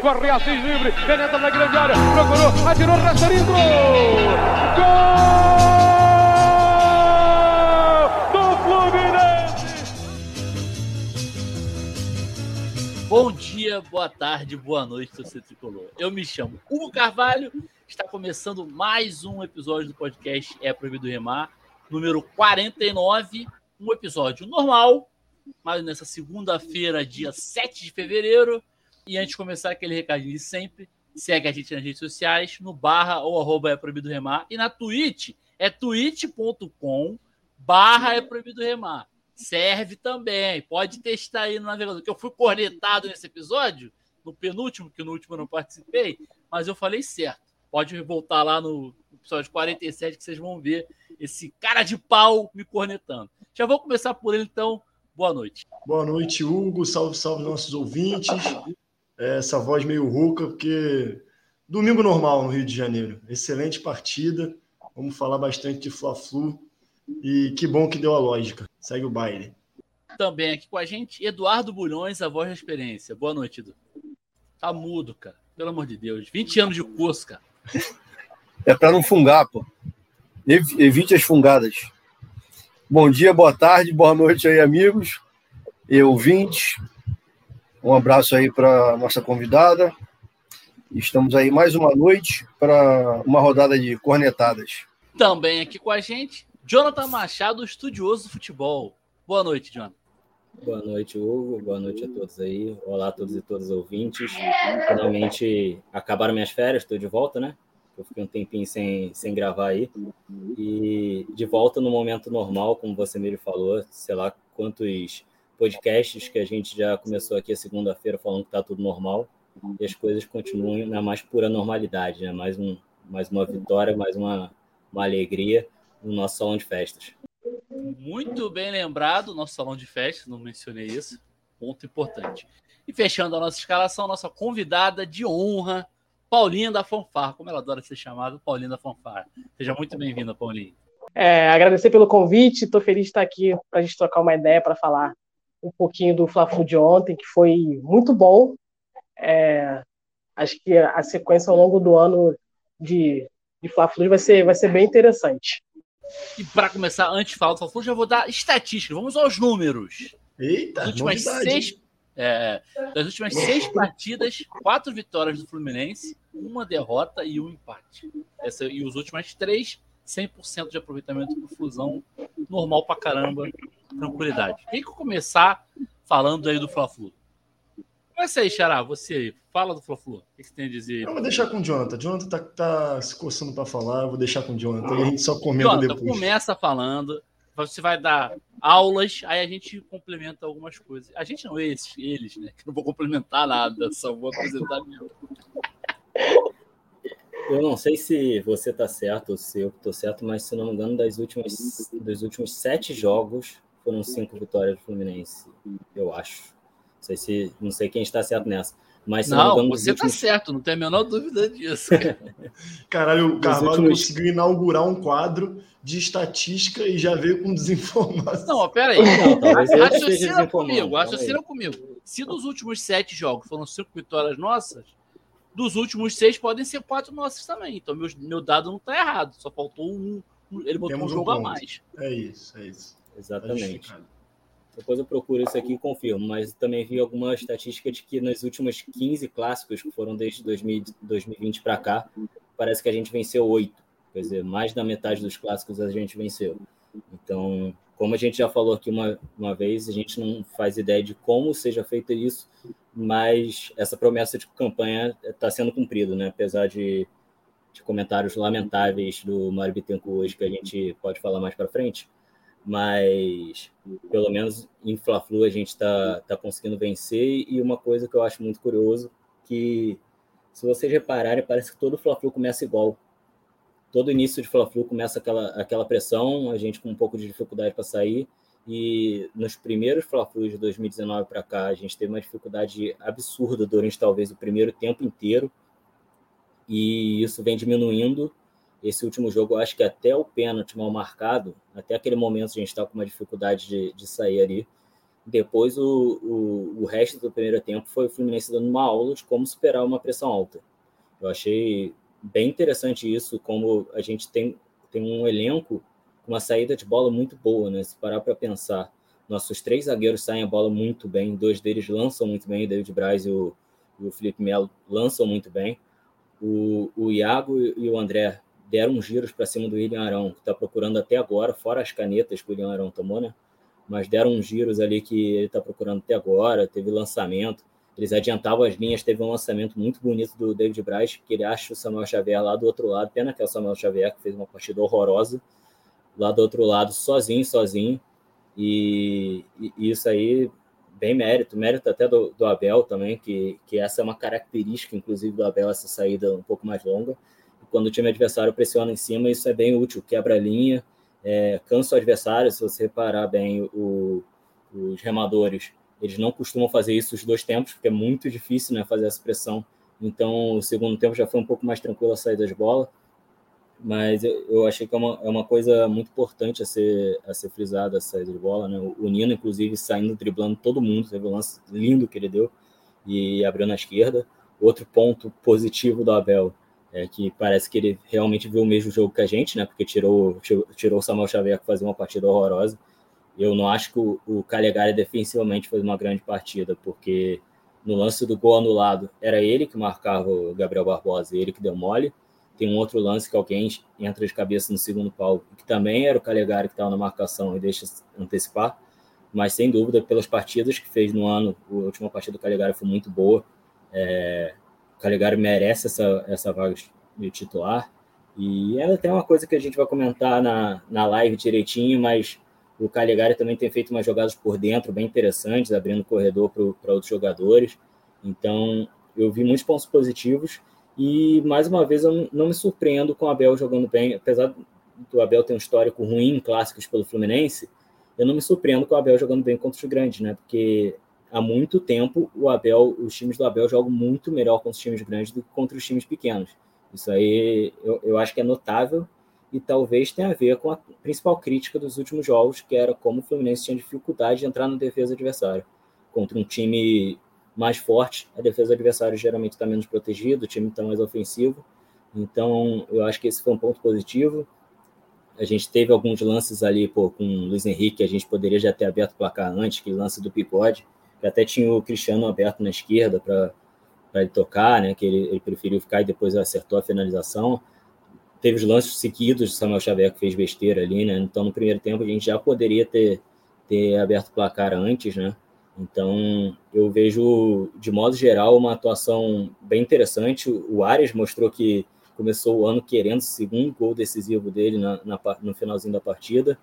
corre Assis livre, penetra na grande área, procurou, atirou, Rasterinho, gol! Bom dia, boa tarde, boa noite, torcedor tricolor. Eu me chamo Hugo Carvalho, está começando mais um episódio do podcast É Proibido Remar, número 49, um episódio normal, mas nessa segunda-feira, dia 7 de fevereiro. E antes de começar aquele recadinho de sempre, segue a gente nas redes sociais, no barra ou arroba É Proibido Remar, e na Twitch, é twitch.com barra É Proibido Remar serve também. Pode testar aí no navegador. Que eu fui cornetado nesse episódio, no penúltimo, que no último eu não participei, mas eu falei certo. Pode voltar lá no episódio 47 que vocês vão ver esse cara de pau me cornetando. Já vou começar por ele, então. Boa noite. Boa noite, Hugo. Salve, salve nossos ouvintes. É, essa voz meio rouca, porque domingo normal no Rio de Janeiro. Excelente partida. Vamos falar bastante de Fla-Flu. E que bom que deu a lógica. Segue o baile. Também aqui com a gente, Eduardo Bulhões, a voz da experiência. Boa noite, Edu. Tá mudo, cara. Pelo amor de Deus. 20 anos de curso, cara. É para não fungar, pô. Evite as fungadas. Bom dia, boa tarde, boa noite aí, amigos e ouvintes. Um abraço aí para nossa convidada. Estamos aí mais uma noite para uma rodada de cornetadas. Também aqui com a gente, Jonathan Machado, estudioso do futebol. Boa noite, Jonathan. Boa noite, Hugo. Boa noite a todos aí. Olá a todos e todas ouvintes. Finalmente acabaram minhas férias, estou de volta, né? Eu fiquei um tempinho sem, sem gravar aí. E de volta no momento normal, como você mesmo falou, sei lá quantos podcasts que a gente já começou aqui a segunda-feira falando que tá tudo normal. E as coisas continuam na mais pura normalidade, né? Mais, um, mais uma vitória, mais uma, uma alegria no nosso salão de festas. Muito bem lembrado, nosso salão de festas, não mencionei isso, ponto importante. E fechando a nossa escalação, nossa convidada de honra, Paulinha da Fanfar, como ela adora ser chamada, Paulinha da Fanfar. Seja muito bem-vinda, Paulinha. É, agradecer pelo convite, estou feliz de estar aqui para a gente trocar uma ideia, para falar um pouquinho do fla de ontem, que foi muito bom. É, acho que a sequência ao longo do ano de, de Fla-Flu vai ser, vai ser bem interessante. E para começar, antes de falar do Fla-Flu, já vou dar estatística. Vamos aos números. Eita, das últimas, seis, é, das últimas seis partidas, quatro vitórias do Fluminense, uma derrota e um empate. Essa, e os últimos três, 100% de aproveitamento do Flusão. Normal pra caramba, tranquilidade. Tem que começar falando aí do Fla-Flu. Começa aí, Xará, você aí. Fala do Fla-Flu. O que você tem a dizer? Eu vou deixar com o Jonathan. Jonathan tá, tá se coçando para falar, eu vou deixar com o Jonathan e a gente só comenta Jonathan, depois. começa falando, você vai dar aulas, aí a gente complementa algumas coisas. A gente não, esses, eles, né? Que não vou complementar nada, só vou apresentar meu. Eu não sei se você tá certo ou se eu tô certo, mas se não me engano, das últimas, dos últimos sete jogos foram cinco vitórias do Fluminense, eu acho sei se não sei quem está certo nessa. Mas não, não você está últimos... certo, não tem a menor dúvida disso. Caralho, o Carvalho últimos... conseguiu inaugurar um quadro de estatística e já veio com desinformação. Não, pera aí. Não, raciocina comigo, raciocina comigo. Se dos últimos sete jogos foram cinco vitórias nossas, dos últimos seis podem ser quatro nossas também. Então meu, meu dado não está errado. Só faltou um. Ele botou Temos um jogo um a mais. É isso, é isso. Exatamente. Tá depois eu procuro isso aqui e confirmo, mas também vi alguma estatística de que nos últimos 15 clássicos, que foram desde 2000, 2020 para cá, parece que a gente venceu oito. Quer dizer, mais da metade dos clássicos a gente venceu. Então, como a gente já falou aqui uma, uma vez, a gente não faz ideia de como seja feito isso, mas essa promessa de campanha está sendo cumprida, né? apesar de, de comentários lamentáveis do Mário Bittencourt hoje, que a gente pode falar mais para frente mas pelo menos em Fla-Flu a gente está tá conseguindo vencer. E uma coisa que eu acho muito curioso que se vocês repararem parece que todo Fla-Flu começa igual. Todo início de Fla-Flu começa aquela aquela pressão a gente com um pouco de dificuldade para sair e nos primeiros Fla-Flu de 2019 para cá a gente teve uma dificuldade absurda durante talvez o primeiro tempo inteiro. E isso vem diminuindo. Esse último jogo, eu acho que até o pênalti mal marcado, até aquele momento a gente estava com uma dificuldade de, de sair ali, Depois, o, o, o resto do primeiro tempo foi o Fluminense dando uma aula de como superar uma pressão alta. Eu achei bem interessante isso, como a gente tem, tem um elenco uma saída de bola muito boa, né? Se parar para pensar, nossos três zagueiros saem a bola muito bem, dois deles lançam muito bem, o David Braz e o, e o Felipe Melo lançam muito bem. O, o Iago e o André deram giros para cima do William Arão, que está procurando até agora, fora as canetas que o William Arão tomou, né? Mas deram uns giros ali que ele está procurando até agora, teve lançamento. Eles adiantavam as linhas, teve um lançamento muito bonito do David Braz, que ele acha o Samuel Xavier lá do outro lado. Pena que é o Samuel Xavier, que fez uma partida horrorosa, lá do outro lado, sozinho, sozinho. E, e isso aí, bem mérito, mérito até do, do, Abel também, que, que essa é uma característica, inclusive, do Abel, essa saída um pouco mais longa. Quando o time adversário pressiona em cima, isso é bem útil, quebra a linha, é, cansa o adversário. Se você reparar bem, o, os remadores, eles não costumam fazer isso os dois tempos, porque é muito difícil né, fazer essa pressão. Então, o segundo tempo já foi um pouco mais tranquilo a saída de bola mas eu, eu achei que é uma, é uma coisa muito importante a ser, a ser frisada a saída de bola, né? O Nino, inclusive, saindo, driblando todo mundo, teve um lance lindo que ele deu e abriu na esquerda. Outro ponto positivo do Abel é que parece que ele realmente viu o mesmo jogo que a gente, né? Porque tirou, tirou o Samuel Xavier que fazia uma partida horrorosa. Eu não acho que o, o Calegari defensivamente fez uma grande partida, porque no lance do gol anulado era ele que marcava o Gabriel Barbosa, ele que deu mole tem um outro lance que alguém entra de cabeça no segundo pau, que também era o Calegari que estava na marcação e deixa antecipar. Mas sem dúvida, pelas partidas que fez no ano, a última partida do Calegari foi muito boa. É, o Calegari merece essa, essa vaga de titular. E ainda tem uma coisa que a gente vai comentar na, na live direitinho, mas o Calegari também tem feito umas jogadas por dentro bem interessantes, abrindo corredor para outros jogadores. Então, eu vi muitos pontos positivos e, mais uma vez, eu não me surpreendo com o Abel jogando bem, apesar do Abel ter um histórico ruim em clássicos pelo Fluminense, eu não me surpreendo com o Abel jogando bem contra os grandes, né? Porque há muito tempo o Abel, os times do Abel jogam muito melhor contra os times grandes do que contra os times pequenos. Isso aí eu, eu acho que é notável e talvez tenha a ver com a principal crítica dos últimos jogos, que era como o Fluminense tinha dificuldade de entrar na defesa adversária. Contra um time mais forte, a defesa do adversário geralmente está menos protegida, o time está mais ofensivo. Então, eu acho que esse foi um ponto positivo. A gente teve alguns lances ali pô, com o Luiz Henrique, a gente poderia já ter aberto o placar antes, que lance do Picode, que até tinha o Cristiano aberto na esquerda para ele tocar, né, que ele, ele, preferiu ficar e depois acertou a finalização. Teve os lances seguidos de Samuel Xavier, que fez besteira ali, né? Então, no primeiro tempo, a gente já poderia ter, ter aberto o placar antes, né? Então, eu vejo, de modo geral, uma atuação bem interessante. O Arias mostrou que começou o ano querendo o segundo gol decisivo dele na, na no finalzinho da partida.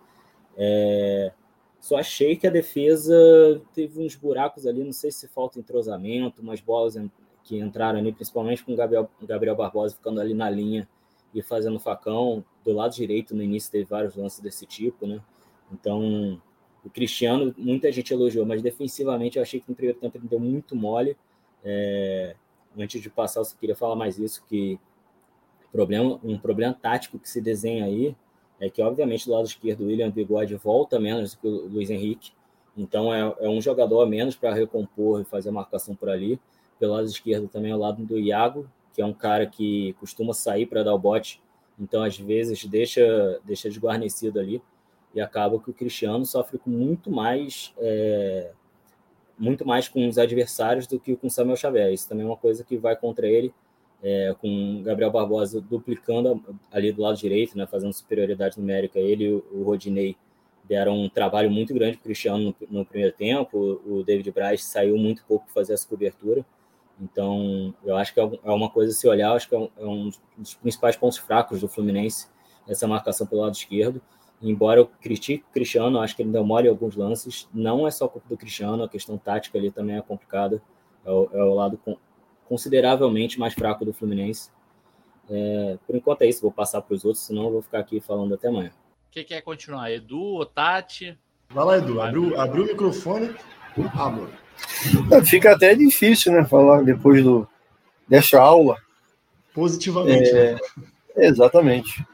É, só achei que a defesa teve uns buracos ali, não sei se falta entrosamento, umas bolas que entraram ali, principalmente com o Gabriel, Gabriel Barbosa ficando ali na linha e fazendo facão. Do lado direito, no início, teve vários lances desse tipo, né? Então, o Cristiano, muita gente elogiou, mas defensivamente eu achei que no primeiro tempo ele deu muito mole. É, antes de passar, eu queria falar mais isso, que problema, um problema tático que se desenha aí é que, obviamente, do lado esquerdo, o William Bigode volta menos do que o Luiz Henrique. Então, é, é um jogador a menos para recompor e fazer a marcação por ali. Pelo lado esquerdo também é o lado do Iago, que é um cara que costuma sair para dar o bote. Então, às vezes, deixa, deixa desguarnecido ali e acaba que o Cristiano sofre com muito mais é, muito mais com os adversários do que com Samuel Xavier. Isso também é uma coisa que vai contra ele, é, com Gabriel Barbosa duplicando ali do lado direito, né, fazendo superioridade numérica. Ele e o Rodinei deram um trabalho muito grande para o Cristiano no, no, primeiro tempo. O David Braz saiu muito pouco para fazer essa cobertura. Então, eu acho que é, é uma coisa se olhar, acho que é um, é um dos principais pontos fracos do Fluminense, essa marcação pelo lado esquerdo. Embora eu critique o Cristiano, acho que ele demora em alguns lances. Não é só culpa do Cristiano, a questão tática ali também é complicada. É o, é o lado consideravelmente mais fraco do Fluminense. É, por enquanto é isso, vou passar para os outros, senão eu vou ficar aqui falando até amanhã. Quem quer continuar? Edu ou Tati? Vai lá, Edu. Abriu, abriu o microfone. Amor. Fica até difícil, né? Falar depois do, dessa aula. Positivamente. É, né? Exatamente.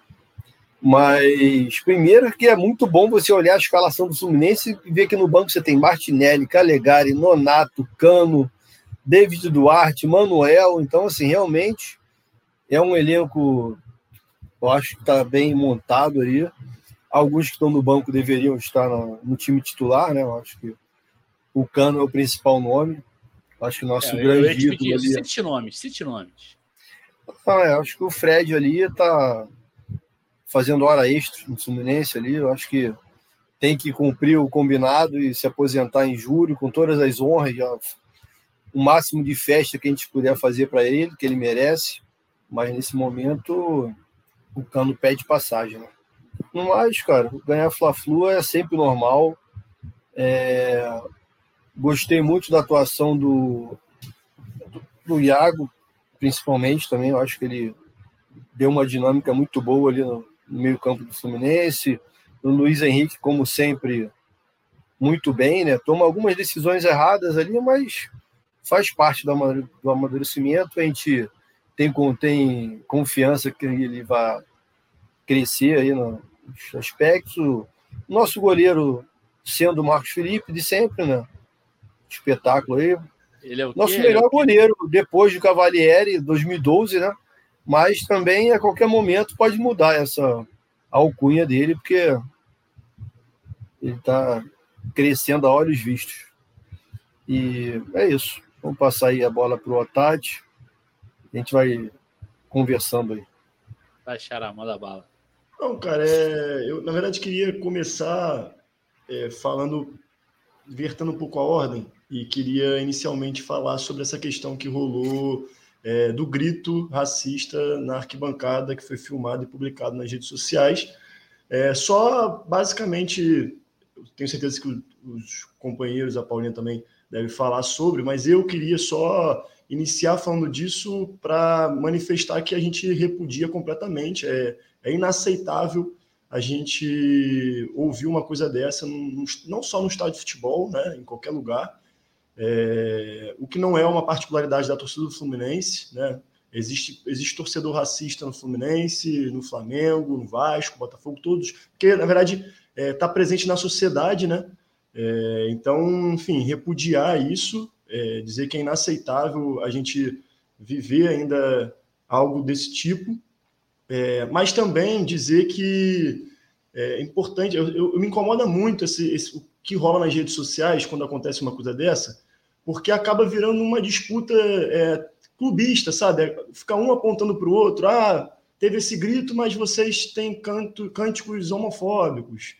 Mas, primeiro, que é muito bom você olhar a escalação do Fluminense e ver que no banco você tem Martinelli, Calegari, Nonato, Cano, David Duarte, Manuel. Então, assim, realmente é um elenco, eu acho que está bem montado aí. Alguns que estão no banco deveriam estar no, no, time titular, né? Eu acho que o Cano é o principal nome. Eu acho que o nosso é, grande ídolo ali... Cite nomes, cite nomes. Ah, é, acho que o Fred ali está fazendo hora extra no Fluminense ali. Eu acho que tem que cumprir o combinado e se aposentar em julho com todas as honras, já, o máximo de festa que a gente puder fazer para ele, que ele merece. Mas nesse momento o Cano pede passagem. Né? Mais, cara, ganhar Fla-Flu é sempre normal. É... Gostei muito da atuação do, do Iago, principalmente também. Eu acho que ele deu uma dinâmica muito boa ali no, no meio-campo do Fluminense. O Luiz Henrique, como sempre, muito bem, né? Toma algumas decisões erradas ali, mas faz parte do amadurecimento. A gente tem, tem confiança que ele vai crescer aí nos aspectos. Nosso goleiro sendo o Marcos Felipe de sempre, né? Espetáculo aí. Ele é o Nosso melhor é goleiro depois do Cavalieri, 2012, né? Mas também a qualquer momento pode mudar essa alcunha dele, porque ele está crescendo a olhos vistos. E é isso. Vamos passar aí a bola para o Otati. A gente vai conversando aí. Vai, Xará, manda bala. Não, cara, é... eu na verdade queria começar é, falando, vertendo um pouco a ordem, e queria inicialmente falar sobre essa questão que rolou é, do grito racista na arquibancada, que foi filmado e publicado nas redes sociais. É, só, basicamente, tenho certeza que os companheiros, a Paulinha também deve falar sobre, mas eu queria só iniciar falando disso para manifestar que a gente repudia completamente. É, é inaceitável a gente ouvir uma coisa dessa, não só no estádio de futebol, né, em qualquer lugar, é, o que não é uma particularidade da torcida do Fluminense, né? Existe, existe torcedor racista no Fluminense, no Flamengo, no Vasco, Botafogo, todos, porque na verdade está é, tá presente na sociedade, né? É, então, enfim, repudiar isso, é, dizer que é inaceitável a gente viver ainda algo desse tipo, é, mas também dizer que é importante, eu, eu, eu me incomoda muito esse, esse, que rola nas redes sociais quando acontece uma coisa dessa, porque acaba virando uma disputa é, clubista, sabe? É, fica um apontando para o outro, ah, teve esse grito, mas vocês têm canto, cânticos homofóbicos.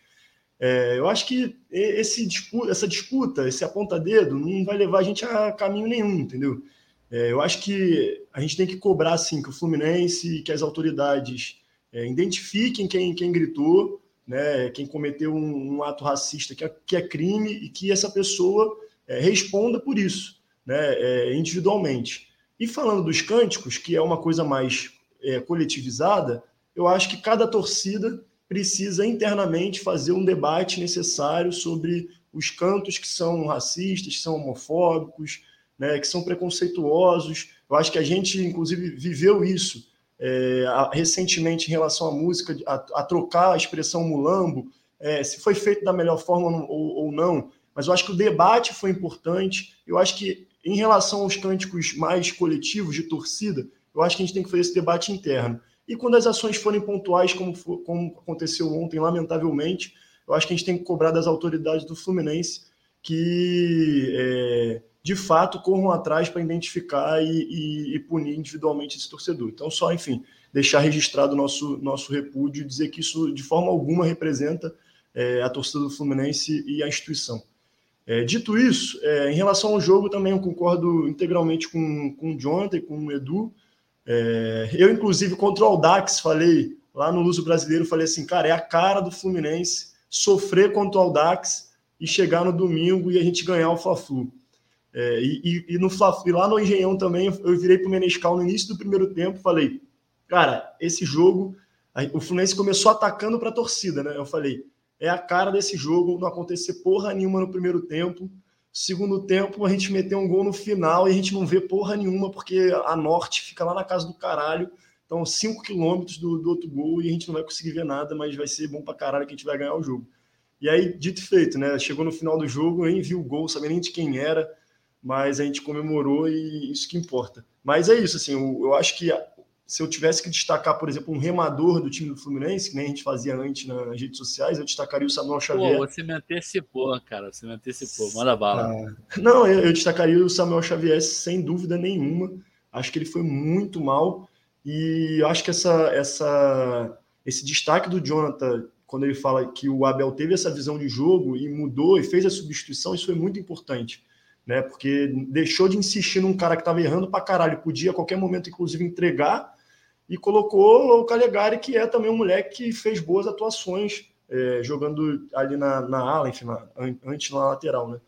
É, eu acho que esse essa disputa, esse aponta-dedo, não vai levar a gente a caminho nenhum, entendeu? É, eu acho que a gente tem que cobrar, assim, que o Fluminense, que as autoridades é, identifiquem quem, quem gritou, né, quem cometeu um, um ato racista que é, que é, crime e que essa pessoa é, responda por isso, né, é, individualmente. E falando dos cânticos, que é uma coisa mais é, coletivizada, eu acho que cada torcida precisa internamente fazer um debate necessário sobre os cantos que são racistas, que são homofóbicos, né, que são preconceituosos. Eu acho que a gente, inclusive, viveu isso é, recentemente em relação à música, a, a trocar a expressão mulambo, é, se foi feito da melhor forma ou, ou, não, mas eu acho que o debate foi importante. Eu acho que, em relação aos cânticos mais coletivos de torcida, eu acho que a gente tem que fazer esse debate interno. E quando as ações forem pontuais, como, como aconteceu ontem, lamentavelmente, eu acho que a gente tem que cobrar das autoridades do Fluminense que é, de fato corram atrás para identificar e, e, e, punir individualmente esse torcedor. Então, só, enfim, deixar registrado nosso, nosso repúdio e dizer que isso de forma alguma representa é, a torcida do Fluminense e a instituição. É, dito isso, é, em relação ao jogo, também eu concordo integralmente com, com o Jonathan e com o Edu. É, eu, inclusive, contra o Aldax, falei lá no Luso Brasileiro, falei assim, cara, é a cara do Fluminense sofrer contra o Aldax e chegar no domingo e a gente ganhar o Fla-Flu. É, e, e, no e lá no Engenhão também, eu virei para o Menescal no início do primeiro tempo falei, cara, esse jogo, o Fluminense começou atacando para a torcida, né? Eu falei, é a cara desse jogo, não acontecer porra nenhuma no primeiro tempo. Segundo tempo, a gente meteu um gol no final e a gente não vê porra nenhuma, porque a Norte fica lá na casa do caralho. estão 5 quilômetros do, do outro gol e a gente não vai conseguir ver nada, mas vai ser bom pra caralho que a gente vai ganhar o jogo. E aí, dito e feito, né? Chegou no final do jogo, nem vi o gol, sabia nem de quem era, mas a gente comemorou e isso que importa. Mas é isso, assim, eu, eu acho que se eu tivesse que destacar, por exemplo, um remador do time do Fluminense, que nem a gente fazia antes nas redes sociais, eu destacaria o Samuel Xavier. Pô, você me antecipou, cara, você me antecipou, manda bala. Ah, não, eu, eu destacaria o Samuel Xavier sem dúvida nenhuma. Acho que ele foi muito mal e eu acho que essa, essa, esse destaque do Jonathan, quando ele fala que o Abel teve essa visão de jogo e mudou e fez a substituição, isso foi muito importante né? Porque deixou de insistir num cara que estava errando para caralho, podia a qualquer momento, inclusive, entregar, e colocou o Calegari, que é também um moleque que fez boas atuações é, jogando ali na, na ala, enfim, na, antes na lateral, né?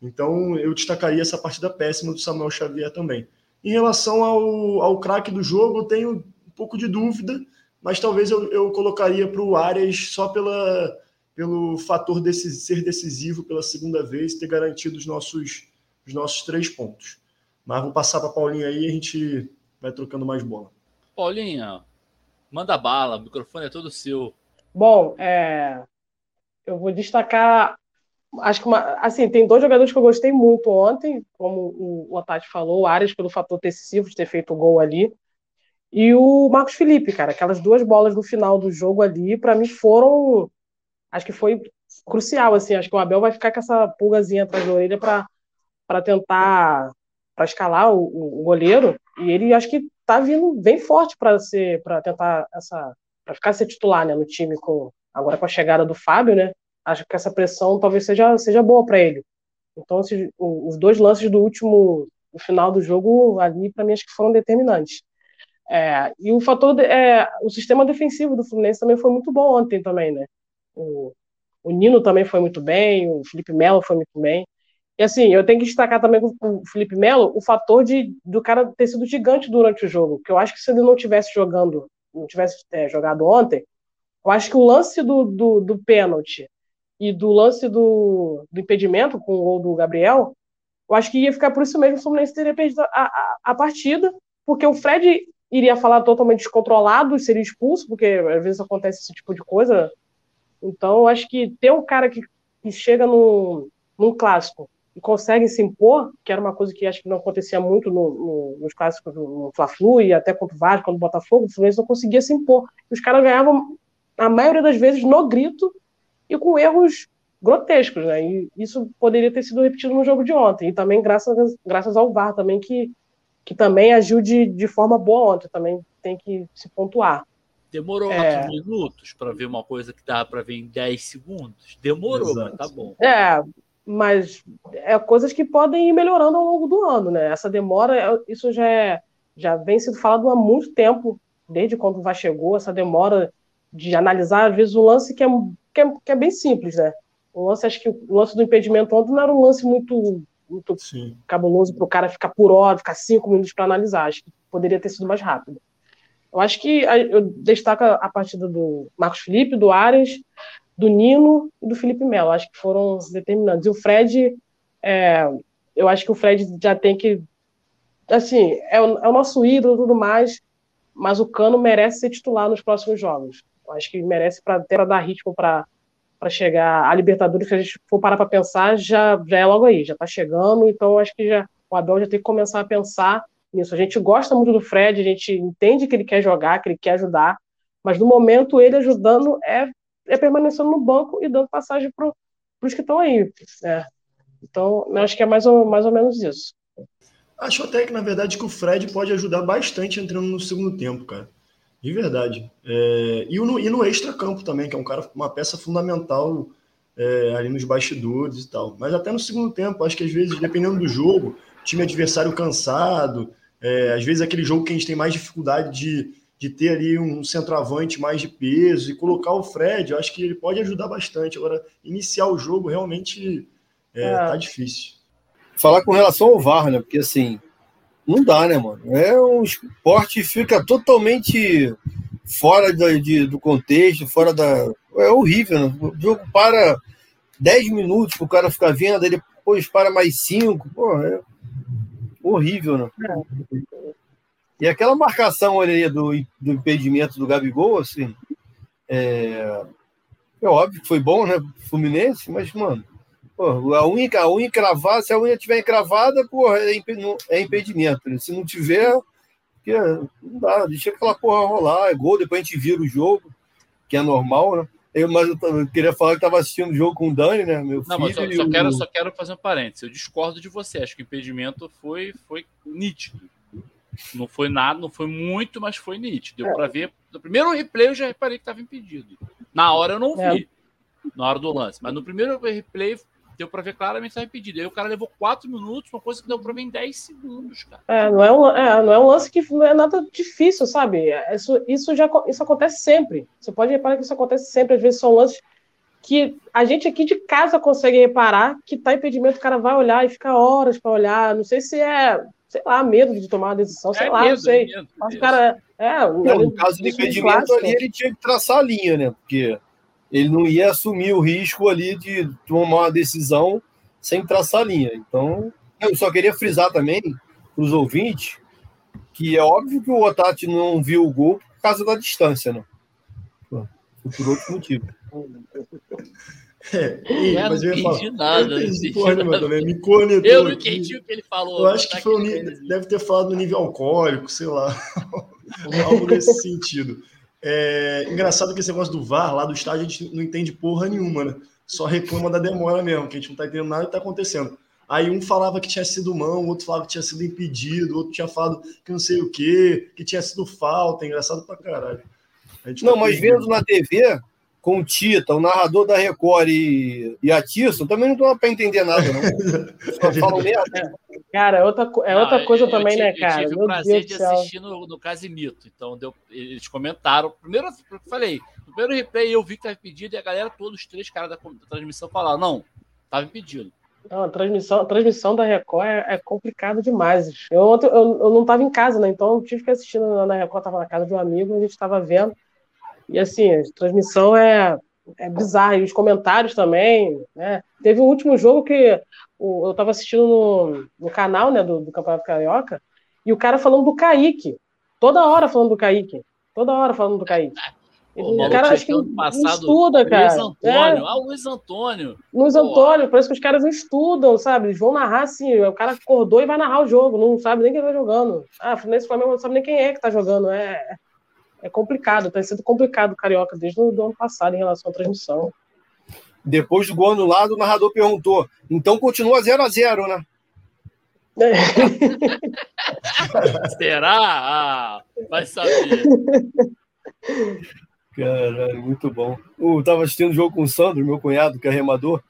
Então eu destacaria essa partida péssima do Samuel Xavier também. Em relação ao, ao craque do jogo, eu tenho um pouco de dúvida, mas talvez eu, eu colocaria para o Arias só pela, pelo fator de ser decisivo pela segunda vez, ter garantido os nossos, os nossos três pontos. Mas vou passar para a Paulinha aí e a gente vai trocando mais bola. Paulinha, manda bala, o microfone é todo seu. Bom, é, eu vou destacar. Acho que uma, assim, tem dois jogadores que eu gostei muito ontem, como o, o Otati falou, o Arias pelo fator decisivo de ter feito o gol ali. E o Marcos Felipe, cara, aquelas duas bolas no final do jogo ali, para mim foram acho que foi crucial, assim, acho que o Abel vai ficar com essa pulgazinha atrás da orelha para tentar para escalar o, o, goleiro, e ele acho que tá vindo bem forte para ser para tentar essa para ficar ser titular, né, no time com agora com a chegada do Fábio, né? Acho que essa pressão talvez seja seja boa para ele. Então, esses, os dois lances do último no final do jogo ali para mim acho que foram determinantes. É, e o fator de, é, o sistema defensivo do Fluminense também foi muito bom ontem também, né? O, o Nino também foi muito bem, o Felipe Melo foi muito bem. E assim, eu tenho que destacar também com o Felipe Melo o fator de do cara ter sido gigante durante o jogo. Que eu acho que se ele não tivesse jogando, não tivesse é, jogado ontem, eu acho que o lance do, do, do pênalti e do lance do, do impedimento com o gol do Gabriel, eu acho que ia ficar por isso mesmo o Fluminense teria perdido a, a, a partida, porque o Fred iria falar totalmente descontrolado, seria expulso, porque às vezes acontece esse tipo de coisa então, eu acho que ter um cara que, que chega num, clássico e consegue se impor, que era uma coisa que acho que não acontecia muito no, no, nos clássicos do Fla-Flu e até contra o Vasco, quando o Botafogo, o Fluminense não conseguia se impor. Os caras ganhavam, a maioria das vezes, no grito e com erros grotescos, né? E isso poderia ter sido repetido no jogo de ontem. E também graças, graças ao VAR também, que, que também agiu de, de forma boa ontem, também tem que se pontuar. Demorou é... minutos para ver uma coisa que dava para ver em 10 segundos. Demorou, Exato. mas tá bom. É, mas é coisas que podem ir melhorando ao longo do ano, né? Essa demora, é, isso já, é, já vem sendo falado há muito tempo, desde quando o VAR chegou, essa demora de analisar, às vezes, um lance que é, que é, que é bem simples, né? O lance, acho que o lance do impedimento ontem não era um lance muito, muito cabuloso para o cara ficar por hora, ficar cinco minutos para analisar. Acho que poderia ter sido mais rápido. Eu acho que eu destaco a partida do Marcos Felipe, do Ares, do Nino e do Felipe Melo. Acho que foram determinantes. E o Fred, é, eu acho que o Fred já tem que. Assim, é o, é o nosso ídolo e tudo mais, mas o Cano merece ser titular nos próximos jogos. Eu acho que merece para dar ritmo para chegar a Libertadores, se a gente for parar para pensar, já, já é logo aí, já está chegando, então acho que já, o Abel já tem que começar a pensar nisso. A gente gosta muito do Fred, a gente entende que ele quer jogar, que ele quer ajudar, mas no momento ele ajudando é, é permanecendo no banco e dando passagem para os que estão aí. É. Então, eu acho que é mais ou, mais ou menos isso. Acho até que, na verdade, que o Fred pode ajudar bastante entrando no segundo tempo, cara. De verdade. É, e, no, e no extra-campo também, que é um cara, uma peça fundamental é, ali nos bastidores e tal. Mas até no segundo tempo, acho que às vezes, dependendo do jogo, time adversário cansado, é, às vezes aquele jogo que a gente tem mais dificuldade de, de ter ali um centroavante mais de peso e colocar o Fred, eu acho que ele pode ajudar bastante. Agora, iniciar o jogo realmente é, é. tá difícil. Falar com relação ao VAR, né? Porque assim, não dá, né, mano? É um esporte fica totalmente fora da, de, do contexto, fora da. É horrível, né? O jogo para 10 minutos para o cara ficar vendo, ele depois para mais 5. Pô, é horrível, né? E aquela marcação ali do, do impedimento do Gabigol, assim, é, é óbvio que foi bom, né? Fluminense, mas, mano, a unha, a unha cravada, se a unha tiver encravada, porra, é, é impedimento. Né? Se não tiver, porque não dá, deixa aquela porra rolar, é gol, depois a gente vira o jogo, que é normal, né? Eu, mas eu, queria falar que estava assistindo o jogo com o Dani, né? Meu não, mas só, só quero, só quero fazer um parênteses. Eu discordo de você. Acho que o impedimento foi, foi nítido. Não foi nada, não foi muito, mas foi nítido. Deu é. para ver. No primeiro replay eu já reparei que estava impedido. Na hora eu não vi. É. Na hora do lance. Mas no primeiro replay deu para ver claramente que impedido. Aí o cara levou 4 minutos, uma coisa que deu para ver em 10 segundos, cara. É, não é, um, é, não é um lance que não é nada difícil, sabe? Isso, isso já isso acontece sempre. Você pode reparar que isso acontece sempre. Às vezes são lances que a gente aqui de casa consegue reparar que tá impedimento, o cara vai olhar e fica horas para olhar. Não sei se é sei lá, medo de tomar uma decisão, sei é lá, medo, não sei. É medo, Mas o cara. É, não, no caso do impedimento ali, ele tinha que traçar a linha, né? Porque ele não ia assumir o risco ali de tomar uma decisão sem traçar a linha. Então, eu só queria frisar também para os ouvintes que é óbvio que o Otati não viu o gol por causa da distância, né? Por outro motivo. É, eu mas não eu entendi nada. Eu entendi porra nenhuma também, me conectou. Eu não entendi o que ele falou. Eu acho que foi um, deve ter falado no nível alcoólico, sei lá. Algo nesse sentido. É, engraçado que esse negócio do VAR lá do estádio a gente não entende porra nenhuma, né? Só reclama da demora mesmo, que a gente não tá entendendo nada que tá acontecendo. Aí um falava que tinha sido mão, outro falava que tinha sido impedido, outro tinha falado que não sei o quê, que tinha sido falta. Engraçado pra caralho. Não, tá mas vendo na TV, com o Tita, o narrador da Record e, e a Tisson, também não dá para entender nada, não. Só falam merda. Cara, é outra, é outra coisa eu, também, eu né, cara? Eu tive o prazer Deus de assistir no, no Casimito. Então, deu, eles comentaram. Primeiro, eu falei, no primeiro replay eu vi que estava impedido e a galera, todos os três caras da, da transmissão falaram: não, estava impedido. Não, a transmissão, a transmissão da Record é, é complicado demais. Eu, eu, eu não estava em casa, né? Então eu tive que assistir na Record, estava na casa de um amigo, a gente estava vendo. E assim, a transmissão é, é bizarra. E os comentários também, né? Teve o um último jogo que eu estava assistindo no, no canal né, do, do, Campeonato Carioca, e o cara falando do Kaique. Toda hora falando do Kaique. Toda hora falando do Kaique. o cara acho que não, estuda, Luiz cara. Antônio. É. Ah, Luiz Antônio. Luiz Pô. Antônio, parece que os caras não estudam, sabe? Eles vão narrar assim, o cara acordou e vai narrar o jogo, não sabe nem quem tá jogando. Ah, nesse Flamengo não sabe nem quem é que tá jogando. É, é complicado, tem sido complicado o Carioca desde o ano passado em relação à transmissão. Depois do gol anulado, o narrador perguntou: então continua 0 a 0 né? É. Será? Ah, vai saber. Caralho, muito bom. Eu tava assistindo o jogo com o Sandro, meu cunhado, que é remador,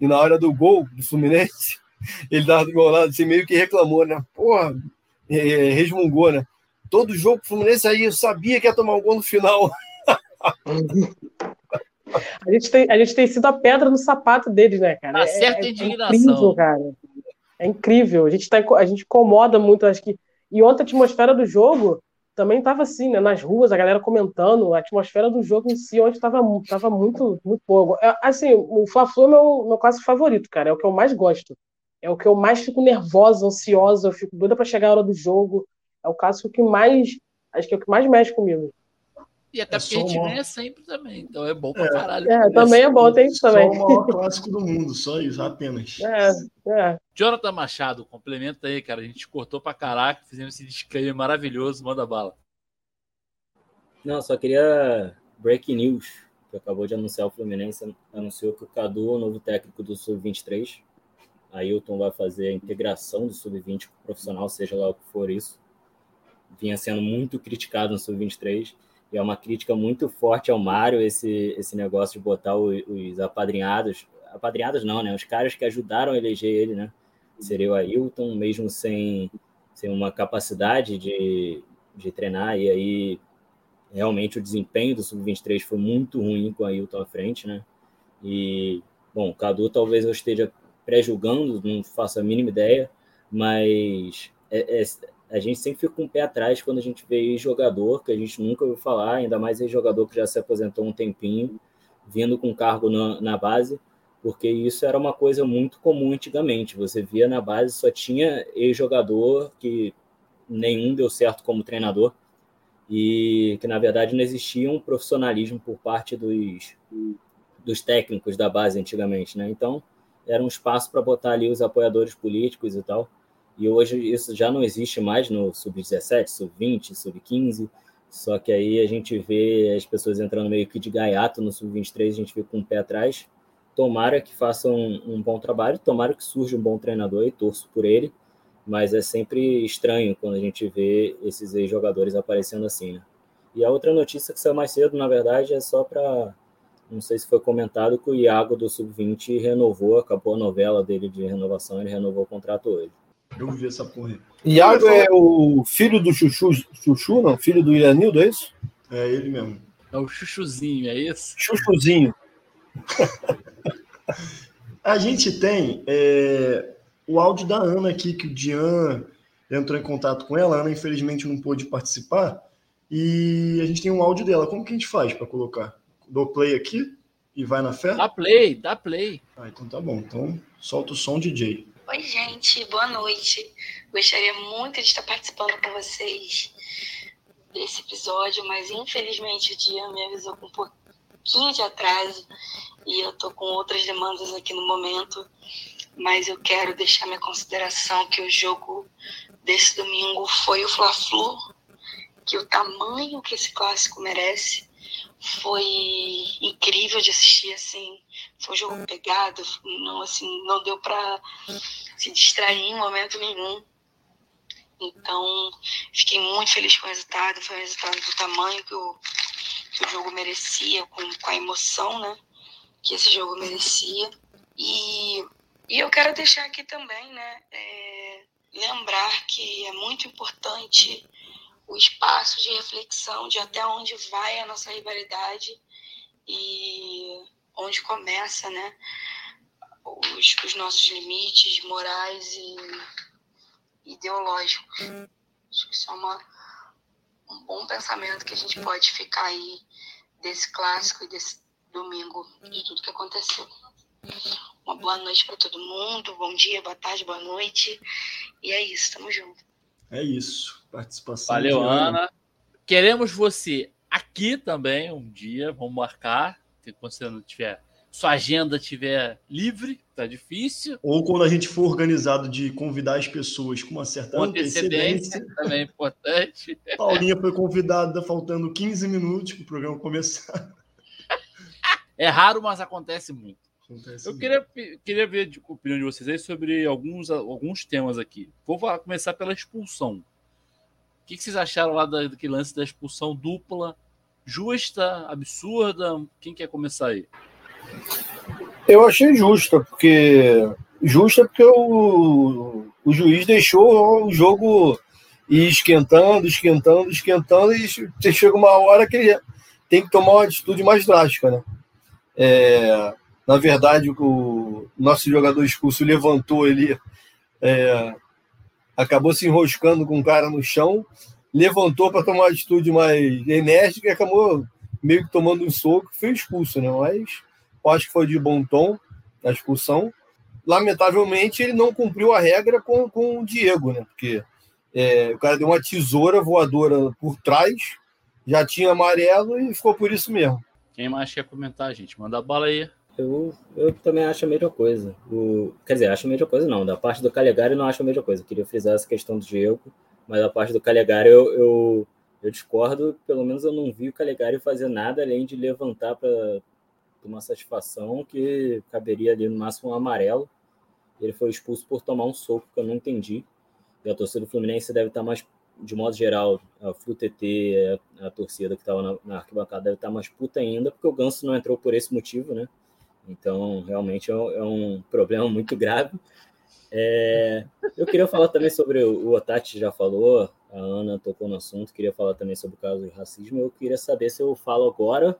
e na hora do gol do Fluminense, ele tava do meu lado, assim, meio que reclamou, né? Porra, é, resmungou, né? Todo jogo o Fluminense aí eu sabia que ia tomar um gol no final. a, gente tem, a gente tem sido a pedra no sapato deles, né, cara? Uma certa é, indignação. É incrível, cara. É incrível. A gente, tá, a gente incomoda muito, acho que. E ontem a atmosfera do jogo também estava assim, né? Nas ruas, a galera comentando, a atmosfera do jogo em si, onde estava tava muito, muito boa. É, assim, o Fla-Flu é meu, meu clássico favorito, cara. É o que eu mais gosto. É o que eu mais fico nervosa, ansiosa, eu fico doida para chegar a hora do jogo. É o caso que mais. Acho que é o que mais mexe comigo. E até é porque a gente uma... ganha sempre também, então é bom pra é, caralho. É, também é bom, tem isso também. Só o maior clássico do mundo, só isso, apenas. É, é. Jonathan Machado, complementa aí, cara. A gente cortou pra caraca, fizemos esse disclaimer maravilhoso, manda bala. Não, só queria break news, que acabou de anunciar o Fluminense, anunciou que o Cadu é o novo técnico do Sub-23. Ailton vai fazer a integração do Sub-20 com o profissional, seja lá o que for isso vinha sendo muito criticado no Sub-23, e é uma crítica muito forte ao Mário, esse, esse negócio de botar os, os apadrinhados, apadrinhados não, né, os caras que ajudaram a eleger ele, né, seria o Ailton, mesmo sem, sem uma capacidade de, de treinar, e aí realmente o desempenho do Sub-23 foi muito ruim com o Ailton à frente, né, e, bom, o Cadu talvez eu esteja pré-julgando, não faço a mínima ideia, mas é, é, a gente sempre fica com um pé atrás quando a gente vê jogador que a gente nunca ouviu falar, ainda mais jogador que já se aposentou um tempinho, vindo com cargo na, na base, porque isso era uma coisa muito comum antigamente. Você via na base só tinha ex-jogador que nenhum deu certo como treinador e que na verdade não existia um profissionalismo por parte dos, dos técnicos da base antigamente, né? Então era um espaço para botar ali os apoiadores políticos e tal. E hoje isso já não existe mais no sub-17, sub-20, sub-15. Só que aí a gente vê as pessoas entrando meio que de gaiato no sub-23, a gente fica com o pé atrás. Tomara que façam um, um bom trabalho, tomara que surja um bom treinador e torço por ele mas é sempre estranho quando a gente vê esses ex-jogadores aparecendo assim, né? E a outra notícia que saiu mais cedo, na verdade, é só para. Não sei se foi comentado que o Iago do Sub-20 renovou, acabou a novela dele de renovação, ele renovou o contrato hoje. Eu vi essa porra. Iago é o filho do Chuchu, Chuchu, não? Filho do Ianildo, é isso? É ele mesmo. É o Chuchuzinho, é isso? Chuchuzinho. a gente tem é, o áudio da Ana aqui, que o Dian entrou em contato com ela. A Ana, infelizmente, não pôde participar. E a gente tem um áudio dela. Como que a gente faz para colocar? Dou play aqui e vai na fé? Dá play, dá play. Ah, então tá bom. Então solta o som, DJ. Oi, gente. Boa noite. Gostaria muito de estar participando com vocês desse episódio, mas infelizmente o dia me avisou com um pouquinho de atraso e eu tô com outras demandas aqui no momento mas eu quero deixar minha consideração que o jogo desse domingo foi o Fla-Flu, que o tamanho que esse clássico merece foi incrível de assistir assim foi um jogo pegado não assim não deu para se distrair em momento nenhum. Então fiquei muito feliz com o resultado foi um resultado do tamanho que o, que o jogo merecia com, com a emoção né que esse jogo merecia. E e eu quero deixar aqui também, né, é, lembrar que é muito importante o espaço de reflexão de até onde vai a nossa rivalidade. E onde começa, né, os, os nossos limites morais e ideológicos. Acho que isso é uma, um bom pensamento que a gente pode ficar aí desse clássico e desse domingo, de tudo que aconteceu. Uma boa noite para todo mundo, bom dia, boa tarde, boa noite. E é isso, tamo junto. É isso. Participação. Valeu, Ana. Queremos você aqui também um dia, vamos marcar. Quando você não tiver, sua agenda tiver livre, tá difícil. Ou quando a gente for organizado de convidar as pessoas com uma certa com antecedência. antecedência. Também é importante. Paulinha foi convidada faltando 15 minutos para o programa começar. É raro, mas acontece muito. Acontece eu queria, queria ver a opinião de vocês aí sobre alguns, alguns temas aqui. Vou começar pela expulsão. O que, vocês acharam lá daquele lance da expulsão dupla? Justa, absurda? Quem quer começar aí? Eu achei justa, porque justa porque o, o juiz deixou o jogo ir esquentando, esquentando, esquentando, e chega uma hora que ele tem que tomar uma atitude mais drástica, né? É, na verdade, o nosso jogador expulso levantou ele, é, acabou se enroscando com o cara no chão, levantou para tomar uma atitude mais enérgica e acabou meio que tomando um soco foi expulso, né? Mas acho que foi de bom tom a expulsão. Lamentavelmente, ele não cumpriu a regra com, com o Diego, né? Porque é, o cara deu uma tesoura voadora por trás, já tinha amarelo e ficou por isso mesmo. Quem mais quer comentar, gente? Manda a bala aí. Eu, eu também acho a mesma coisa. O, quer dizer, acho a mesma coisa não. Da parte do Calegari, não acho a mesma coisa. Eu queria frisar essa questão do Diego, mas da parte do Calegari, eu, eu, eu discordo. Pelo menos eu não vi o Calegari fazer nada além de levantar para uma satisfação que caberia ali no máximo um amarelo. Ele foi expulso por tomar um soco que eu não entendi. E a torcida do Fluminense deve estar mais, de modo geral, a FluTT, a, a torcida que estava na, na arquibancada deve estar mais puta ainda, porque o Ganso não entrou por esse motivo, né? Então, realmente é um é problema muito grave. É, eu queria falar também sobre o, o Otati já falou, a Ana tocou no assunto, queria falar também sobre o caso de racismo. Eu queria saber se eu falo agora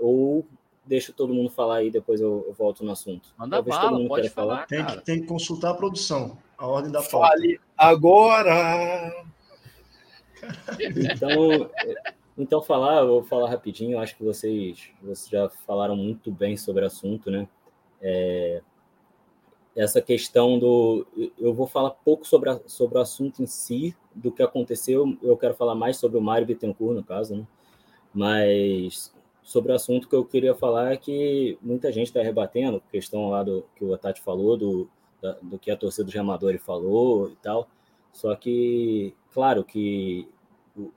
ou deixo todo mundo falar aí, depois eu, eu volto no assunto. Manda Talvez bala, pode falar. falar. Tem, que, tem que consultar a produção, a ordem da pauta. Fale agora! Então, então, falar, eu vou falar rapidinho, acho que vocês, vocês já falaram muito bem sobre o assunto, né? É, essa questão do. Eu vou falar pouco sobre, a, sobre o assunto em si, do que aconteceu. Eu quero falar mais sobre o Mário Bittencourt, no caso, né? Mas sobre o assunto que eu queria falar é que muita gente está rebatendo, questão lá do que o Tati falou, do, da, do que a torcida do Remador falou e tal. Só que, claro que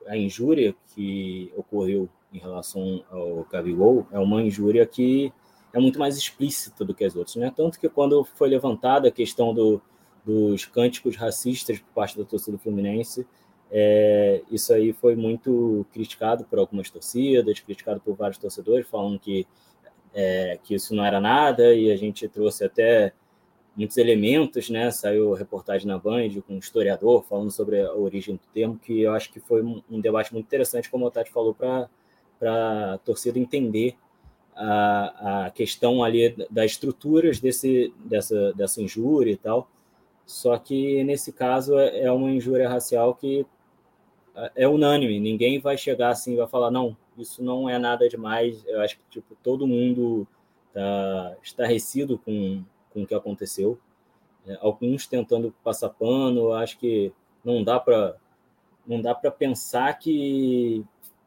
a injúria que ocorreu em relação ao Gabigol é uma injúria que é muito mais explícita do que as outras, né? Tanto que quando foi levantada a questão do, dos cânticos racistas por parte da torcida Fluminense, é, isso aí foi muito criticado por algumas torcidas, criticado por vários torcedores, falando que, é, que isso não era nada, e a gente trouxe até muitos elementos, né? Saiu reportagem na Band com um historiador falando sobre a origem do termo, que eu acho que foi um debate muito interessante, como o Tati falou, para a torcida entender a, a questão ali das estruturas desse, dessa, dessa injúria e tal. Só que nesse caso é, é uma injúria racial que é, é unânime, ninguém vai chegar assim e vai falar, não, isso não é nada demais. Eu acho que tipo, todo mundo está estarrecido com, com o que aconteceu. É, alguns tentando passar pano, acho que não dá para não dá para pensar que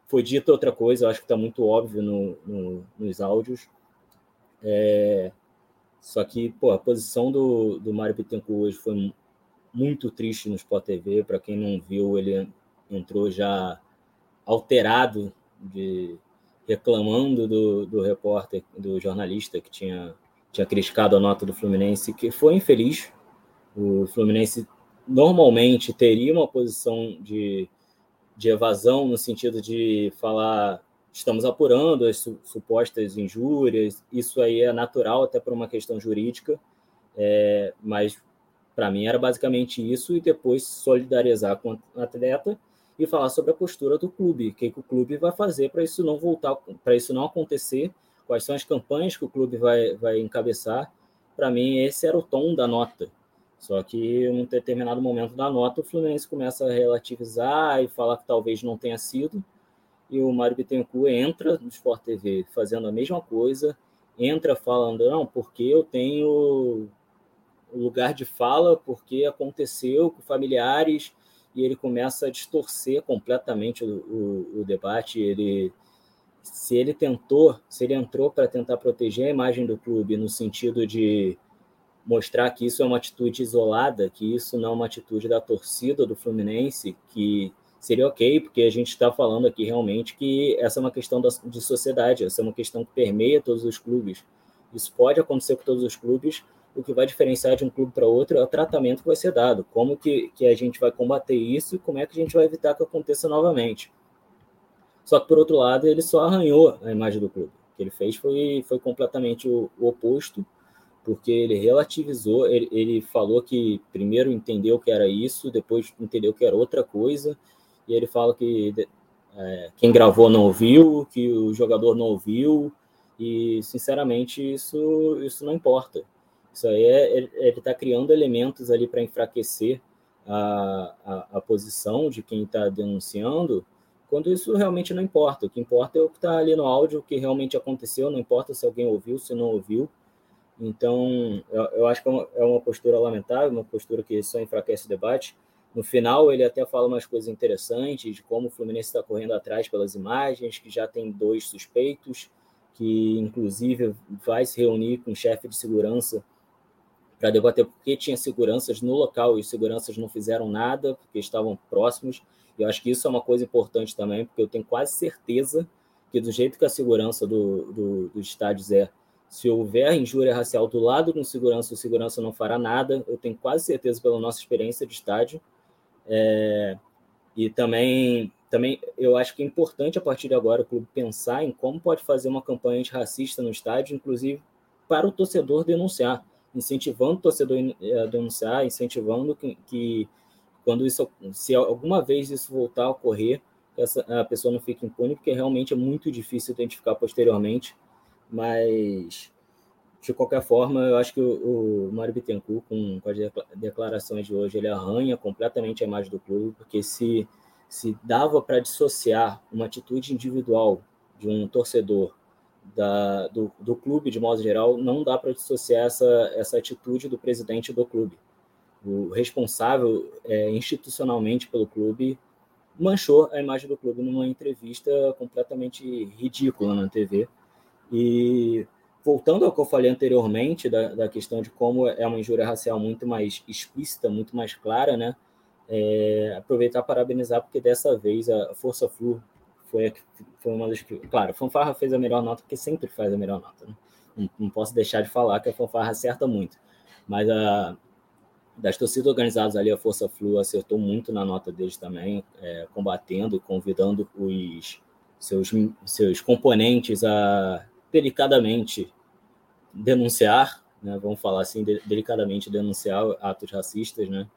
foi dita outra coisa, eu acho que está muito óbvio no, no, nos áudios. É, só que, pô, a posição do, do Mário Bittencourt hoje foi muito triste no Sport TV. Para quem não viu, ele entrou já alterado, de reclamando do, do repórter, do jornalista que tinha, tinha criticado a nota do Fluminense, que foi infeliz. O Fluminense normalmente teria uma posição de de evasão, no sentido de falar estamos apurando as su supostas injúrias, isso aí é natural até por uma questão jurídica, é, mas para mim era basicamente isso, e depois solidarizar com o atleta e falar sobre a postura do clube, o que, que o clube vai fazer para isso não voltar, para isso não acontecer, quais são as campanhas que o clube vai, vai encabeçar. Para mim, esse era o tom da nota. Só que em um determinado momento da nota, o Fluminense começa a relativizar e falar que talvez não tenha sido. E o Mário Bittencourt entra no Sport TV fazendo a mesma coisa, entra falando, não, porque eu tenho lugar de fala, porque aconteceu com familiares, e ele começa a distorcer completamente o, o, o debate. Ele, se ele tentou, se ele entrou para tentar proteger a imagem do clube no sentido de mostrar que isso é uma atitude isolada, que isso não é uma atitude da torcida do Fluminense, que seria ok, porque a gente está falando aqui realmente que essa é uma questão de sociedade, essa é uma questão que permeia todos os clubes. Isso pode acontecer com todos os clubes, o que vai diferenciar de um clube para outro é o tratamento que vai ser dado, como que, que a gente vai combater isso e como é que a gente vai evitar que aconteça novamente. Só que, por outro lado, ele só arranhou a imagem do clube. O que ele fez foi, foi completamente o, o oposto, porque ele relativizou, ele, ele falou que primeiro entendeu que era isso, depois entendeu que era outra coisa, e ele fala que é, quem gravou não ouviu, que o jogador não ouviu, e sinceramente isso, isso não importa. Isso aí é, ele está criando elementos ali para enfraquecer a, a, a, posição de quem está denunciando, quando isso realmente não importa. O que importa é o que está ali no áudio, o que realmente aconteceu, não importa se alguém ouviu, se não ouviu. Então, eu, eu acho que é uma, é uma, postura lamentável, uma postura que só enfraquece o debate. No final, ele até fala umas coisas interessantes de como o Fluminense está correndo atrás pelas imagens, que já tem dois suspeitos, que inclusive vai se reunir com o chefe de segurança para debater por que tinha seguranças no local e os seguranças não fizeram nada, porque estavam próximos. Eu acho que isso é uma coisa importante também, porque eu tenho quase certeza que do jeito que a segurança do, do, dos estádios é se houver injúria racial do lado do segurança, o segurança não fará nada. Eu tenho quase certeza pela nossa experiência de estádio. É, e também, também eu acho que é importante a partir de agora o clube pensar em como pode fazer uma campanha antirracista no estádio, inclusive para o torcedor denunciar, incentivando o torcedor a denunciar, incentivando que, que quando isso, se alguma vez isso voltar a ocorrer, essa, a pessoa não fique impune, porque realmente é muito difícil identificar posteriormente mas, de qualquer forma, eu acho que o, o Mário Bittencourt, com, com as declarações de hoje, ele arranha completamente a imagem do clube, porque se, se dava para dissociar uma atitude individual de um torcedor da, do, do clube, de modo geral, não dá para dissociar essa, essa atitude do presidente do clube. O responsável é, institucionalmente pelo clube manchou a imagem do clube numa entrevista completamente ridícula na TV. E voltando ao que eu falei anteriormente, da, da questão de como é uma injúria racial muito mais explícita, muito mais clara, né? É, aproveitar para parabenizar, porque dessa vez a Força Flu foi, foi uma das que. Claro, a Fanfarra fez a melhor nota, porque sempre faz a melhor nota. Né? Não, não, posso deixar de falar que a Fanfarra acerta muito. Mas a, das torcidas organizadas ali, a Força Flu acertou muito na nota deles também, é, combatendo, convidando os seus, seus componentes a delicadamente denunciar, né, vamos falar assim, de, delicadamente denunciar atos racistas, né?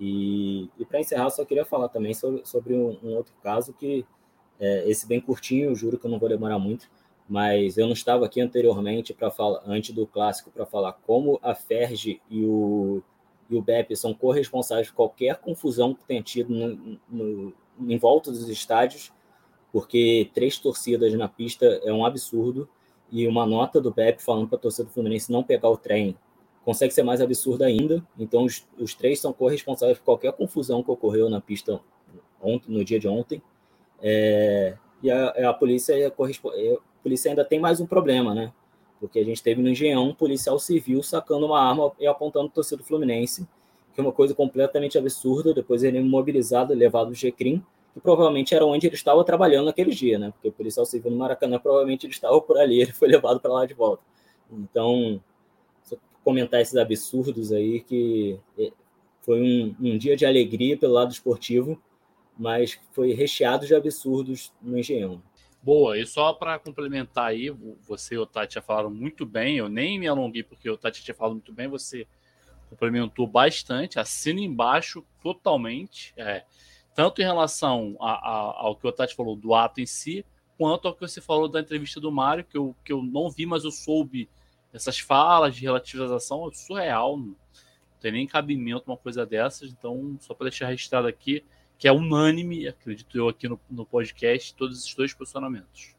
E, e para encerrar, só queria falar também sobre, sobre um, um outro caso que é, esse bem curtinho, juro que eu não vou demorar muito, mas eu não estava aqui anteriormente para falar antes do clássico para falar como a Ferge e o e o BEP são corresponsáveis por qualquer confusão que tenha tido no, no, em volta dos estádios, porque três torcidas na pista é um absurdo, e uma nota do BEP falando para a torcida do Fluminense não pegar o trem consegue ser mais absurdo ainda. Então, os, os três são corresponsáveis por qualquer confusão que ocorreu na pista ontem, no dia de ontem. É, e a, a polícia, a, a polícia ainda tem mais um problema, né? Porque a gente teve no Engenhão um policial civil sacando uma arma e apontando o torcedor Fluminense, que é uma coisa completamente absurda. Depois ele é imobilizado, levado ao GCRIM, que provavelmente era onde ele estava trabalhando naquele dia, né? Porque o policial civil no Maracanã provavelmente ele estava por ali, ele foi levado para lá de volta. Então, comentar esses absurdos aí, que é, foi um, um dia de alegria pelo lado esportivo, mas foi recheado de absurdos no Engenhão. Boa, e só para complementar aí, você e o Tati já falaram muito bem, eu nem me alonguei porque o Tati tinha falado muito bem, você complementou bastante, assina embaixo totalmente, é, tanto em relação a, a, ao que o Tati falou do ato em si, quanto ao que você falou da entrevista do Mário, que eu, que eu não vi, mas eu soube essas falas de relativização, é surreal, não tem nem cabimento uma coisa dessas, então só para deixar registrado aqui, que é unânime, acredito eu, aqui no, no podcast, todos esses dois posicionamentos.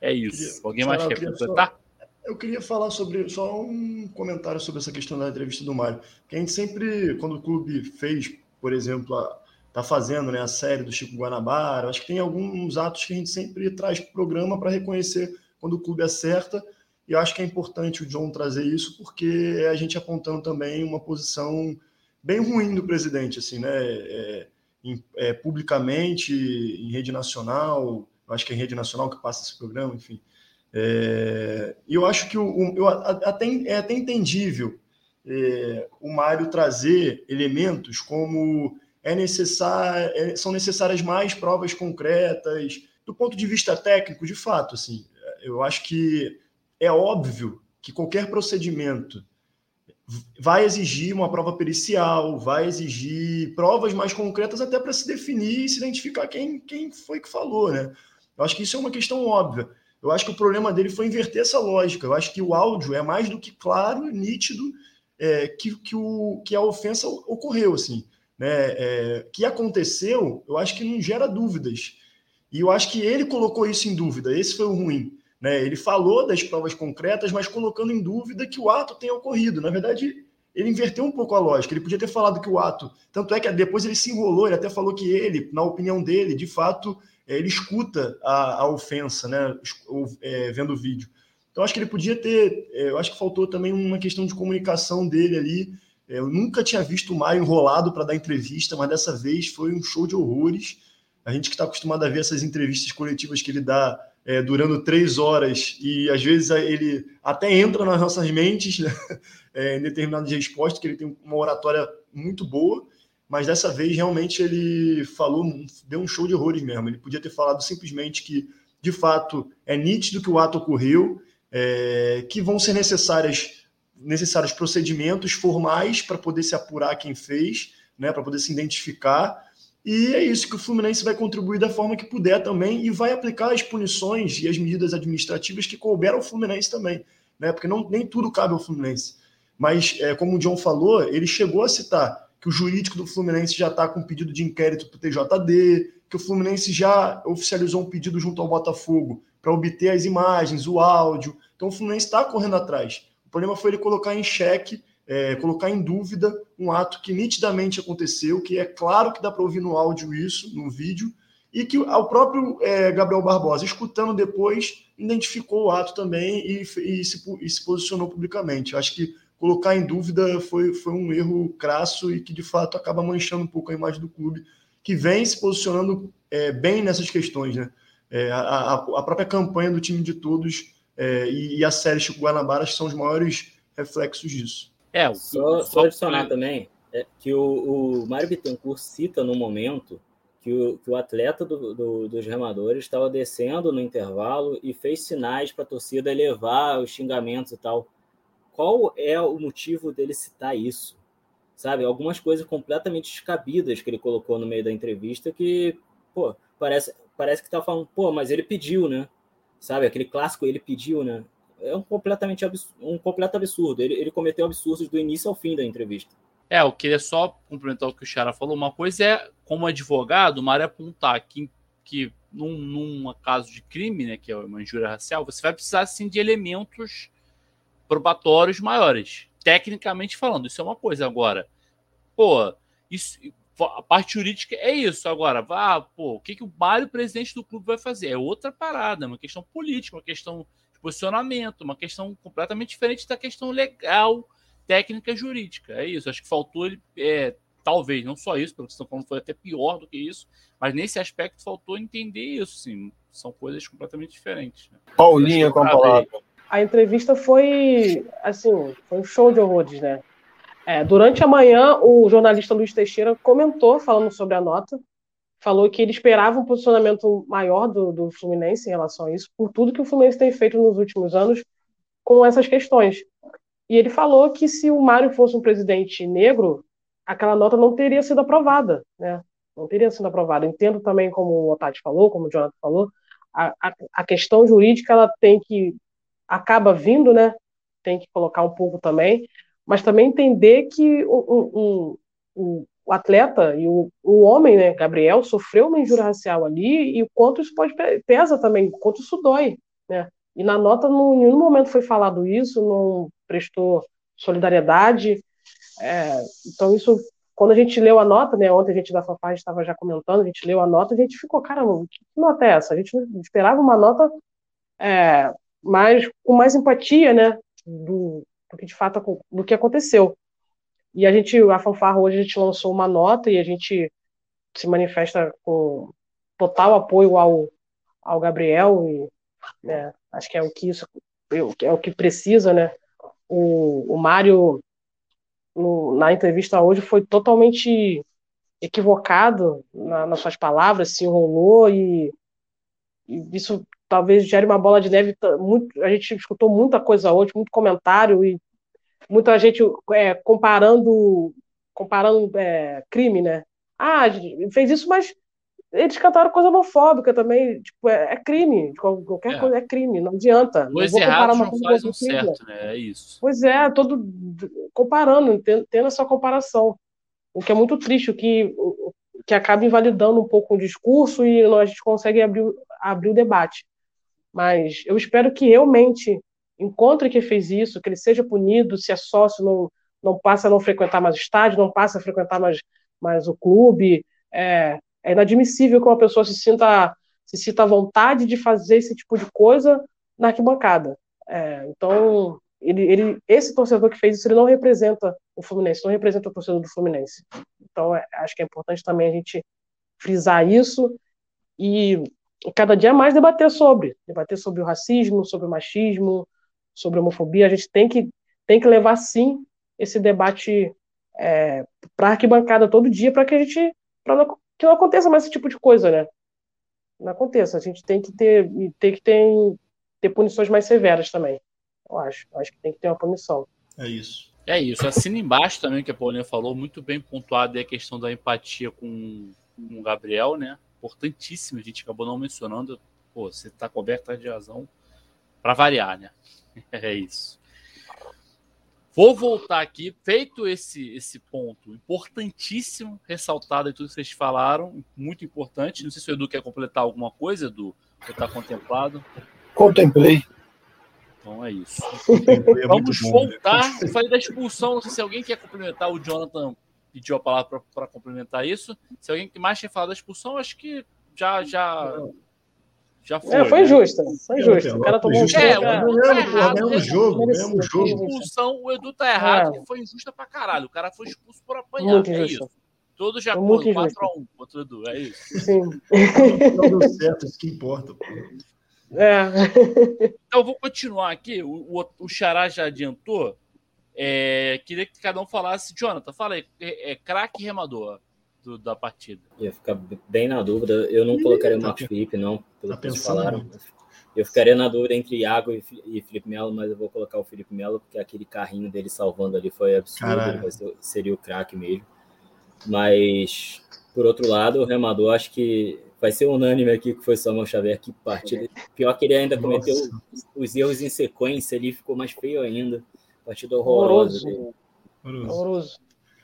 É isso. Queria, Alguém mais quer completar? Eu queria falar sobre só um comentário sobre essa questão da entrevista do Mário. Que a gente sempre, quando o clube fez, por exemplo, a, tá fazendo né, a série do Chico Guanabara, acho que tem alguns atos que a gente sempre traz para o programa para reconhecer quando o clube acerta. E acho que é importante o John trazer isso, porque é a gente apontando também uma posição bem ruim do presidente, assim, né? É, é, publicamente, em rede nacional, acho que é em rede nacional que passa esse programa, enfim. É, eu acho que o, o, eu, até, é até entendível é, o Mário trazer elementos como é é, são necessárias mais provas concretas, do ponto de vista técnico, de fato, assim, eu acho que é óbvio que qualquer procedimento vai exigir uma prova pericial, vai exigir provas mais concretas até para se definir e se identificar quem, quem foi que falou, né? Eu acho que isso é uma questão óbvia. Eu acho que o problema dele foi inverter essa lógica. Eu acho que o áudio é mais do que claro, nítido, é, que, que, o, que a ofensa ocorreu, assim. Né? É, que aconteceu, eu acho que não gera dúvidas. E eu acho que ele colocou isso em dúvida. Esse foi o ruim. Né? Ele falou das provas concretas, mas colocando em dúvida que o ato tenha ocorrido. Na verdade, ele inverteu um pouco a lógica. Ele podia ter falado que o ato. Tanto é que depois ele se enrolou, ele até falou que ele, na opinião dele, de fato, é, ele escuta a, a ofensa, né? É, vendo o vídeo. Então, acho que ele podia ter. É, eu acho que faltou também uma questão de comunicação dele ali. Eu nunca tinha visto o Maio enrolado para dar entrevista, mas dessa vez foi um show de horrores. A gente que está acostumado a ver essas entrevistas coletivas que ele dá é, durando três horas e às vezes ele até entra nas nossas mentes né? é, em determinadas respostas, que ele tem uma oratória muito boa, mas dessa vez realmente ele falou, deu um show de horrores mesmo. Ele podia ter falado simplesmente que, de fato, é nítido que o ato ocorreu, é, que vão ser necessárias, necessários procedimentos formais para poder se apurar quem fez, né, para poder se identificar e é isso que o Fluminense vai contribuir da forma que puder também e vai aplicar as punições e as medidas administrativas que couberam ao Fluminense também, né? Porque não, nem tudo cabe ao Fluminense. Mas, é, como o John falou, ele chegou a citar que o jurídico do Fluminense já está com pedido de inquérito para o TJD, que o Fluminense já oficializou um pedido junto ao Botafogo para obter as imagens, o áudio. Então o Fluminense está correndo atrás. O problema foi ele colocar em xeque, é, colocar em dúvida um ato que nitidamente aconteceu, que é claro que dá para ouvir no áudio isso, no vídeo, e que o próprio é, Gabriel Barbosa, escutando depois, identificou o ato também e, e, se, e se posicionou publicamente. Acho que colocar em dúvida foi, foi um erro crasso e que, de fato, acaba manchando um pouco a imagem do clube, que vem se posicionando é, bem nessas questões. Né? É, a, a, própria campanha do time de todos é, e, e, a série Chico Guanabara são os maiores reflexos disso. É, só, só adicionar também é, que o, o Mário Bittencourt cita no momento que o, que o atleta do, do, dos remadores estava descendo no intervalo e fez sinais para a torcida elevar os xingamentos e tal qual é o motivo dele citar isso? Sabe? Algumas coisas completamente descabidas que ele colocou no meio da entrevista que, pô, parece, parece que tá falando, pô, mas ele pediu, né? Sabe? Aquele clássico, ele pediu, né? É um completamente absurdo, um completo absurdo. Ele, ele cometeu absurdos do início ao fim da entrevista. É, eu queria só complementar o que o Xara falou. Uma coisa é, como advogado, uma área apontar que, que num, num caso de crime, né, que é uma injúria racial, você vai precisar, sim, de elementos probatórios maiores. Tecnicamente falando, isso é uma coisa. Agora, pô, isso, a parte jurídica é isso. Agora, vá, pô, o que, que o Mário, presidente do clube, vai fazer? É outra parada, uma questão política, uma questão de posicionamento, uma questão completamente diferente da questão legal, técnica jurídica. É isso. Acho que faltou ele. É, talvez, não só isso, pelo que estão falando, foi até pior do que isso, mas nesse aspecto faltou entender isso, sim. São coisas completamente diferentes. Né? Paulinha com a palavra a entrevista foi, assim, foi um show de horrores, né? É, durante a manhã, o jornalista Luiz Teixeira comentou, falando sobre a nota, falou que ele esperava um posicionamento maior do, do Fluminense em relação a isso, por tudo que o Fluminense tem feito nos últimos anos com essas questões. E ele falou que se o Mário fosse um presidente negro, aquela nota não teria sido aprovada, né? Não teria sido aprovada. Entendo também, como o Otávio falou, como o Jonathan falou, a, a, a questão jurídica ela tem que acaba vindo, né? Tem que colocar um pouco também, mas também entender que o, o, o atleta e o, o homem, né, Gabriel, sofreu uma injúria racial ali e o quanto isso pode pesa também, o quanto isso dói, né? E na nota, em nenhum momento foi falado isso, não prestou solidariedade. É, então, isso, quando a gente leu a nota, né? Ontem a gente da FAFAG estava já comentando, a gente leu a nota, a gente ficou, caramba, que nota é essa? A gente esperava uma nota é, mas com mais empatia, né, do, do que de fato do que aconteceu. E a gente, a Fanfarra hoje a gente lançou uma nota e a gente se manifesta com total apoio ao, ao Gabriel e né, acho que é o que isso é o que precisa, né? O, o Mário no, na entrevista hoje foi totalmente equivocado na, nas suas palavras, se enrolou e, e isso talvez gere uma bola de neve. Muito, a gente escutou muita coisa hoje, muito comentário e muita gente é, comparando comparando é, crime, né? Ah, fez isso, mas eles cantaram coisa homofóbica também. Tipo, é, é crime. Qualquer é. coisa é crime, não adianta. Dois não errados não faz certo, né? É isso. Pois é, todo comparando, tendo essa comparação. O que é muito triste, o que, que acaba invalidando um pouco o discurso e a gente consegue abrir, abrir o debate. Mas eu espero que realmente encontre quem fez isso, que ele seja punido, se é sócio, não, não passa a não frequentar mais o estádio, não passa a frequentar mais, mais o clube. É, é inadmissível que uma pessoa se sinta, se sinta à vontade de fazer esse tipo de coisa na arquibancada. É, então, ele, ele, esse torcedor que fez isso, ele não representa o Fluminense, não representa o torcedor do Fluminense. Então, é, acho que é importante também a gente frisar isso e cada dia mais debater sobre, debater sobre o racismo, sobre o machismo, sobre a homofobia. A gente tem que, tem que levar, sim, esse debate é, para a arquibancada todo dia para que a gente pra que não aconteça mais esse tipo de coisa, né? Não aconteça. A gente tem que ter, tem que ter, ter punições mais severas também. Eu acho. Eu acho que tem que ter uma punição. É isso. É isso. Assina embaixo também que a Paulinha falou, muito bem pontuado é a questão da empatia com, com o Gabriel, né? Importantíssimo, a gente acabou não mencionando. Pô, você está coberto de razão para variar, né? É isso. Vou voltar aqui, feito esse, esse ponto importantíssimo, ressaltado em tudo que vocês falaram, muito importante. Não sei se o Edu quer completar alguma coisa, Edu, que está contemplado. Contemplei. Então é isso. É Vamos né? voltar. Eu falei da expulsão, não sei se alguém quer complementar. O Jonathan pediu a palavra para complementar isso. Se alguém que mais quer falar da expulsão, acho que já já já foi. É, foi né? justa, foi justa. O cara Foi tomou um justa. É, o. Edu tá errado. ganhamos o né? jogo, Merecia. ganhamos o jogo. expulsão, o Edu tá errado, É. que foi injusta pra caralho. O cara foi expulso por apanhar. Muito é injusto. isso. Todos já foram injusto. 4x1 contra o Edu, é isso. Sim. Não deu certo, isso que importa. pô. É. Então eu vou continuar aqui. O, o, o Xará já adiantou. É, queria que cada um falasse. Jonathan, fala aí. É, é craque remador do- da partida. Ia ficar bem na dúvida. Eu não colocaria o tá Marcos pe- Felipe, não, pelo tá que falaram. Eu ficaria na dúvida entre Iago e e Felipe Melo, mas eu vou colocar o Felipe Melo, porque aquele carrinho dele salvando ali foi absurdo. Ele ser- seria o craque mesmo. Mas, por outro lado, o remador acho que vai ser unânime aqui que foi Samuel Xavier. Que partida. Pior que ele ainda cometeu Nossa. os erros em sequência ali, ficou mais feio ainda. Partida horrorosa. Horroroso. dele. Horroroso.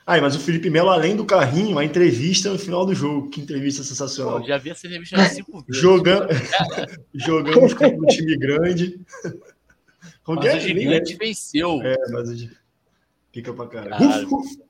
Ah, mas o Felipe Melo, além do carrinho, a entrevista no final do jogo. Que entrevista Pô, sensacional. eu já vi essa revista umas cinco vezes. Jogando... Jogamos contra um time grande. Mas Qualquer o Gigante venceu. É, mas a gente pica pra caralho. Caralho. Uf, uf.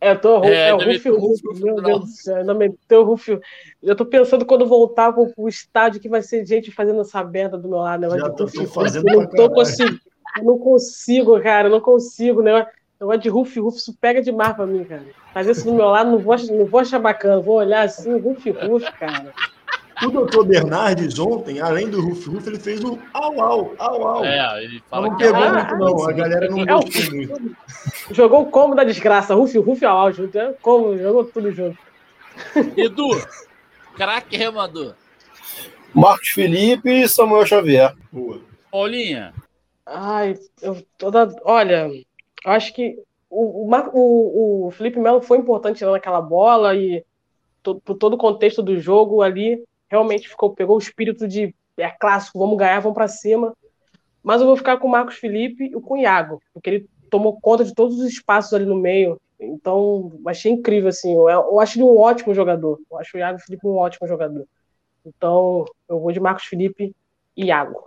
É, eu tô, É, é, o também Ruf tô Ruf, Ruf meu Deus do céu, ainda meteu o Ruf. Eu tô pensando quando voltar pro, pro estádio que vai ser gente fazendo essa merda do meu lado, negócio Já tô Ruf. fazendo Eu não tô conseguindo, eu não consigo, cara, eu não consigo, né? Negócio de Ruf Ruf, isso pega demais pra mim, cara. Fazer isso do meu lado, não vou, não vou achar bacana, vou olhar assim, Ruf Ruf, cara. O doutor Bernardes ontem, além do Ruf Ruf, ele fez o au au, au au. É, ele fala não que pegou Ah, muito, não. A galera não é gostou muito. Jogou o combo da desgraça, Ruf Ruf ao áudio, né? como, jogou tudo junto. Edu, craque remador. Marcos Felipe e Samuel Xavier. Boa. Paulinha, Ai, eu toda. Olha, acho que o, o, o, Felipe Melo foi importante naquela bola e to, por todo o contexto do jogo ali, realmente ficou, pegou o espírito de é clássico, vamos ganhar, vamos para cima. Mas eu vou ficar com o Marcos Felipe e com o Iago, porque ele tomou conta de todos os espaços ali no meio. Então, achei incrível, assim. Eu, eu acho ele um ótimo jogador. Eu acho o Iago Felipe um ótimo jogador. Então, eu vou de Marcos Felipe e Iago.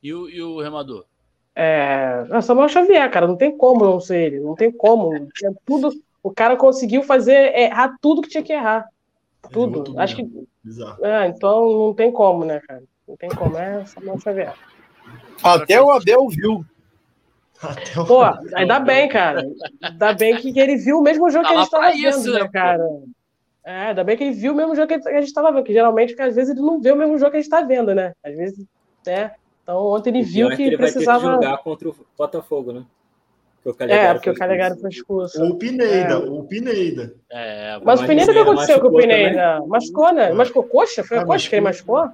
e o, e o remador? É, Samuel Xavier, cara, não tem como não ser ele, não tem como. É tudo, o cara conseguiu fazer errar tudo que tinha que errar. Tudo. tudo Acho que, mesmo. Bizarro. é, então não tem como, né, cara? Não tem como, é Samuel Xavier. Até o Abel viu. Até o... Pô, ainda bem, cara. Ainda bem que ele viu o mesmo jogo Tá que a gente tava pra vendo, isso, né, né, pô? cara? É, ainda bem que ele viu o mesmo jogo que a gente tava vendo, que geralmente, que às vezes, ele não vê o mesmo jogo que a gente tá vendo, né? Às vezes, né? Então ontem ele viu é que ele vai ter que precisava. jogar contra o Botafogo, né? Porque É, porque o Calegari foi expulso. O Pineda, É. o Pineda. É, Mas o Pineda, o que aconteceu com o Pineda? Machucou, né? Machucou coxa? Foi a Ah, coxa que ele machucou?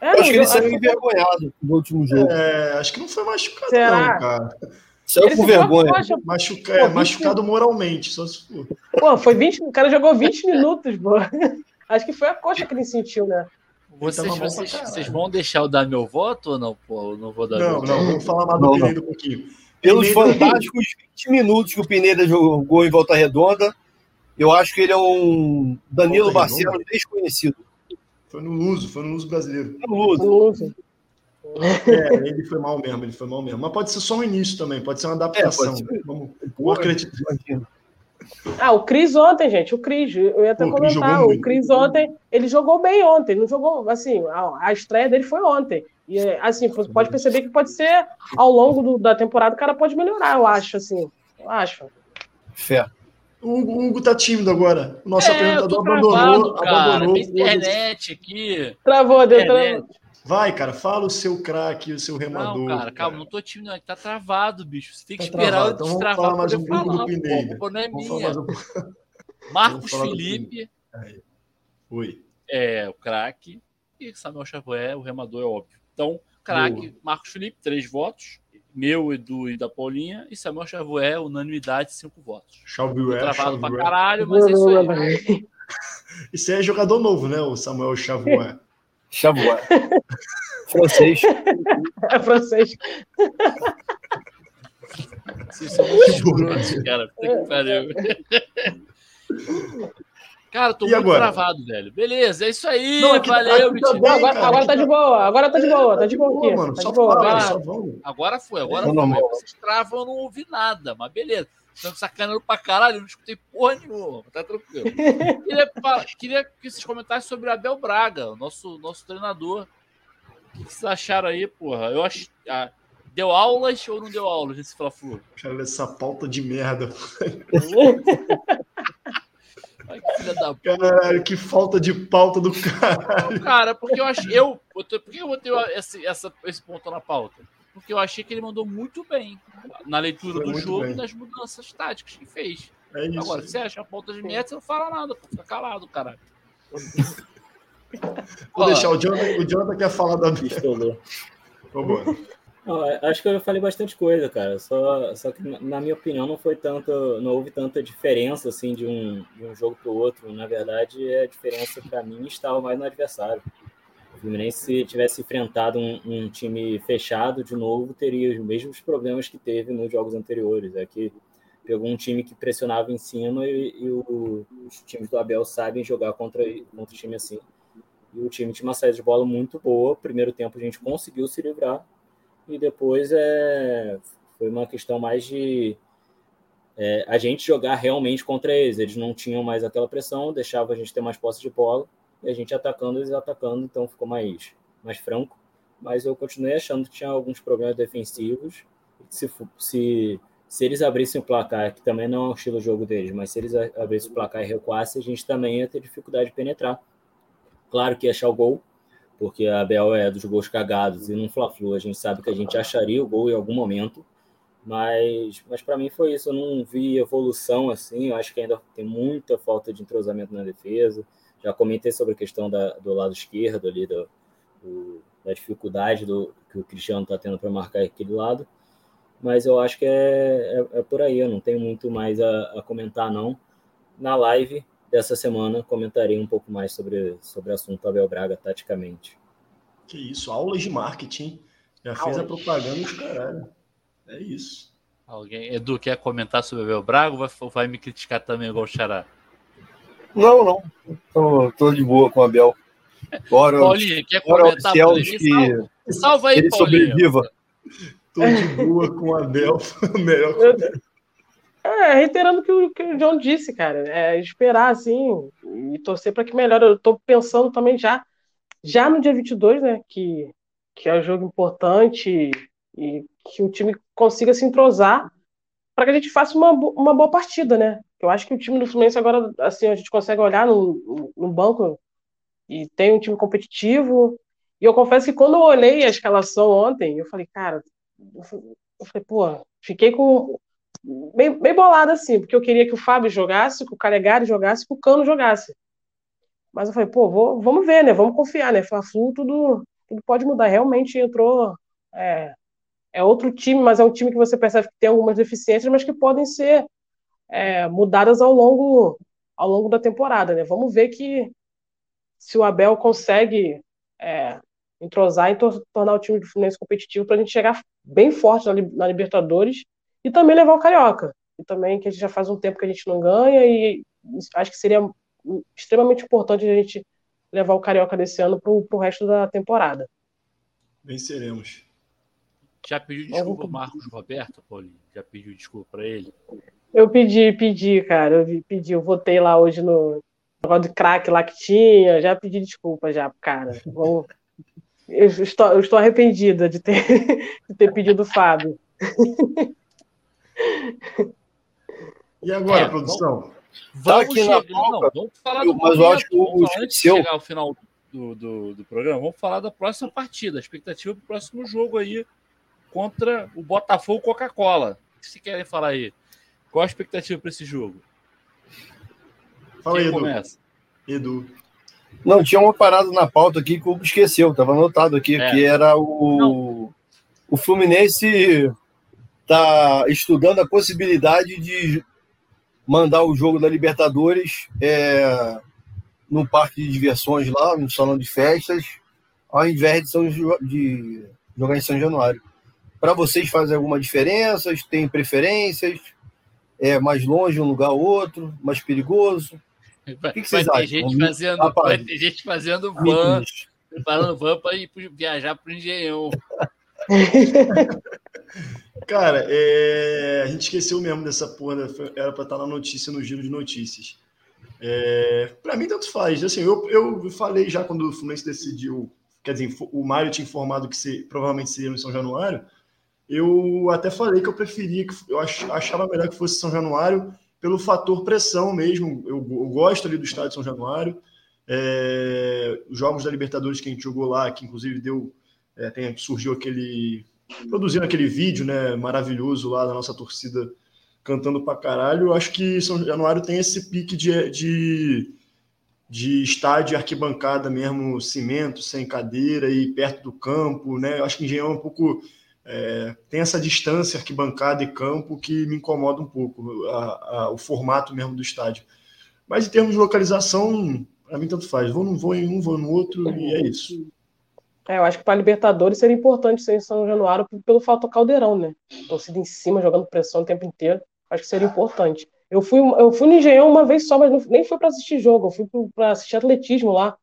É, acho que ele não, saiu envergonhado no último jogo. É, acho que não foi machucado, Será? não, cara. Saiu ele com vergonha. coxa. Machuca... Pô, é, vinte- machucado moralmente, só se for. Pô, foi 20, o cara jogou 20 minutos, pô. Acho que foi a coxa que ele sentiu, né? Vocês, vocês, vocês vão deixar eu dar meu voto ou não? Pô, eu não vou dar meu Não, voto. não, vamos falar mais do Não, Pineda um pouquinho. Pelos fantásticos 20 minutos que o Pineda jogou em Volta Redonda, eu acho que ele é um Danilo? Barcelos desconhecido. Foi no Luso, foi no Luso brasileiro. É luto. Não sei. É, ele foi mal mesmo, ele foi mal mesmo. Mas pode ser só um início também, pode ser uma adaptação. É, pode ser. Vamos, vamos acreditar. Ah, o Cris ontem, gente, o Cris, eu ia até Pô, comentar, o. Cris ontem, ele jogou bem ontem, não jogou, assim, a, a estreia dele foi ontem. E, assim, você pode perceber que pode ser, ao longo do- da temporada, o cara pode melhorar, eu acho, assim, eu acho. Fé. O Hugo, o Hugo tá tímido agora. O nosso É, apresentador abandonou. cara. abandonou Tem internet aqui. Travou, deu, Internet. travou. Vai, cara, fala o seu craque, o seu remador. Não, cara, calma, não tô tímido, não. é que Tá travado, bicho. Você tem que Tá esperar travado. eu Então vamos destravar falar pra mais um pouco do Pineda. pô. Pô, não é minha. um Marcos Felipe Oi. é o craque e Samuel Xavier, o remador, é óbvio. Então, craque, Marcos Felipe, três votos. Meu, Edu e da Paulinha. E Samuel Xavier, unanimidade, cinco votos. Xavier, Travado pra Xavier. caralho, mas é isso aí. Esse é jogador novo, né? O Samuel Xavier. Xavier. Francês. É francês. Vocês são muito escrotos, cara. Puta que pariu. Cara, tô E muito agora? travado, velho. Beleza, é isso aí. Não, aqui- valeu, aqui tá bem, agora, cara. agora tá de boa, agora tá de boa, tá de boa aqui. mano, tá de boa. fala, lá. vamos. Agora foi, agora É foi. Vocês travam, eu não ouvi nada, mas beleza. Estão sacaneando pra caralho, eu não escutei porra nenhuma, tá tranquilo. queria, queria que vocês comentassem sobre o Abel Braga, o nosso, nosso treinador. O que vocês acharam aí, porra? Eu acho. ah, deu aulas ou não deu aulas nesse Fla-Flu? Cara, essa pauta de merda. Ai, que filha da puta. Caralho, que falta de pauta do cara. Cara, porque eu acho. Eu, botei- por que eu botei esse, essa, esse ponto na pauta? Porque eu achei que ele mandou muito bem na leitura Foi do jogo bem. e nas mudanças táticas que fez. É isso. Agora, se você acha a pauta de merda, você não fala nada, pô, fica calado, caralho. Vou deixar o Jonathan, o Jonathan quer falar da. Não, acho que eu falei bastante coisa, cara. Só, só que, na- na minha opinião, não foi tanto, não houve tanta diferença assim de um, de um jogo para o outro. Na verdade, a diferença para mim estava mais no adversário. Fluminense, se tivesse enfrentado um, um time fechado de novo, teria os mesmos problemas que teve nos jogos anteriores. É que pegou um time que pressionava em cima e, e o- os times do Abel sabem jogar contra, contra time assim. E o time tinha uma saída de bola muito boa. Primeiro tempo a gente conseguiu se livrar e depois é, foi uma questão mais de é, a gente jogar realmente contra eles. Eles não tinham mais aquela pressão, deixava a gente ter mais posse de bola e a gente atacando, eles atacando, então ficou mais, mais franco. Mas eu continuei achando que tinha alguns problemas defensivos. Se, se, se eles abrissem o placar, que também não é o estilo de jogo deles, mas se eles abrissem o placar e recuassem, a gente também ia ter dificuldade de penetrar. Claro que ia achar o gol, porque a Abel é dos gols cagados e num Fla-Flu a gente sabe que a gente acharia o gol em algum momento, mas, mas para mim foi isso, eu não vi evolução assim, eu acho que ainda tem muita falta de entrosamento na defesa, já comentei sobre a questão da, do lado esquerdo ali, do, do- da dificuldade do, que o Cristiano está tendo para marcar aquele lado, mas eu acho que é, é, é por aí, eu não tenho muito mais a, a comentar não. Na live dessa semana comentarei um pouco mais sobre, sobre o assunto Abel Braga taticamente. Que isso, aulas de marketing. Já fez a Aulas. propaganda dos caralho. É isso. Alguém, Edu, quer comentar sobre o Abel Braga ou vai, ou vai me criticar também igual o Xará? Não, não. Tô, tô de boa com o Abel. Bora, Paulinho, quer bora comentar? Paulinho? que Salva, salva aí, ele Paulinho. sobreviva. Tô de boa com o Abel. Melhor que É, reiterando o que o que o John disse, cara. É esperar, assim, e torcer para que melhore. Eu tô pensando também já, já no dia 22, né, que, que é um jogo importante e que o time consiga se entrosar para que a gente faça uma, uma boa partida, né? Eu acho que o time do Fluminense agora, assim, a gente consegue olhar no, no- banco e tem um time competitivo. E eu confesso que quando eu olhei a escalação ontem, eu falei, cara, eu falei, pô, fiquei com bem, bem bolado assim, porque eu queria que o Fábio jogasse, que o Calegari jogasse, que o Cano jogasse. Mas eu falei, pô, vou- vamos ver, né? Vamos confiar, né? Fla-Flu, tudo, tudo pode mudar. Realmente entrou. É, é outro time, mas é um time que você percebe que tem algumas deficiências, mas que podem ser é, mudadas ao longo, ao longo da temporada, né? Vamos ver que se o Abel consegue é, entrosar e tor- tornar o time do Fluminense competitivo para a gente chegar bem forte na, Li- na Libertadores e também levar o Carioca. E também que a gente já faz um tempo que a gente não ganha e acho que seria extremamente importante a gente levar o Carioca desse ano para o resto da temporada. venceremos. Já pediu desculpa Marcos Roberto, Paulinho? Já pediu desculpa para ele? Eu pedi, pedi, cara, eu pedi, eu votei lá hoje no negócio de craque lá que tinha, já pedi desculpa já, pro cara. Vamos- Eu estou, eu estou arrependida de ter, de ter pedido o Fábio. E agora, É, produção? Vamos aqui na chegar, não, vamos falar eu- do mas eu acho que o antes de chegar ao final do, do, do programa, vamos falar da próxima partida, a expectativa para o próximo jogo aí contra o Botafogo Coca-Cola. O que vocês querem falar aí? Qual a expectativa para esse jogo? Fala aí, Edu. começa? Edu. Não, tinha uma parada na pauta aqui que o Hugo esqueceu, estava anotado aqui, É. que era o, o Fluminense tá estudando a possibilidade de mandar o jogo da Libertadores é, no parque de diversões lá, no salão de festas, ao invés de, São Jo- de jogar em São Januário. para vocês faz alguma diferença? Tem preferências? É mais longe um lugar ou outro? Mais perigoso? O que, que vocês vai acham? Ter gente fazendo, vai ter gente fazendo van, preparando van para ir viajar para o Engenhão. Cara, é... a gente esqueceu mesmo dessa porra, né? era para estar na notícia, no giro de notícias. É... Para mim, tanto faz. Assim, eu, eu falei já quando o Fluminense decidiu, quer dizer, o Mário tinha informado que se, provavelmente seria no São Januário, eu até falei que eu preferia, que eu achava melhor que fosse São Januário, pelo fator pressão mesmo. Eu, eu gosto ali do estádio São Januário. É, os jogos da Libertadores que a gente jogou lá, que inclusive deu. É, tem, surgiu aquele. produzindo aquele vídeo né, maravilhoso lá da nossa torcida cantando pra caralho. Eu acho que São Januário tem esse pique de, de, de estádio arquibancada mesmo, cimento, sem cadeira e perto do campo. Né? Eu acho que Engenhão é um pouco é, tem essa distância arquibancada e campo que me incomoda um pouco, a, a, o formato mesmo do estádio. Mas em termos de localização, para mim tanto faz. Vou não vou em um, vou no outro e é isso. É, eu acho que para Libertadores seria importante ser em São Januário pelo fato caldeirão, né? Torcida em cima, jogando pressão o tempo inteiro. Acho que seria importante. Eu fui, eu fui no Engenhão uma vez só, mas não, nem foi para assistir jogo. Eu fui para assistir atletismo lá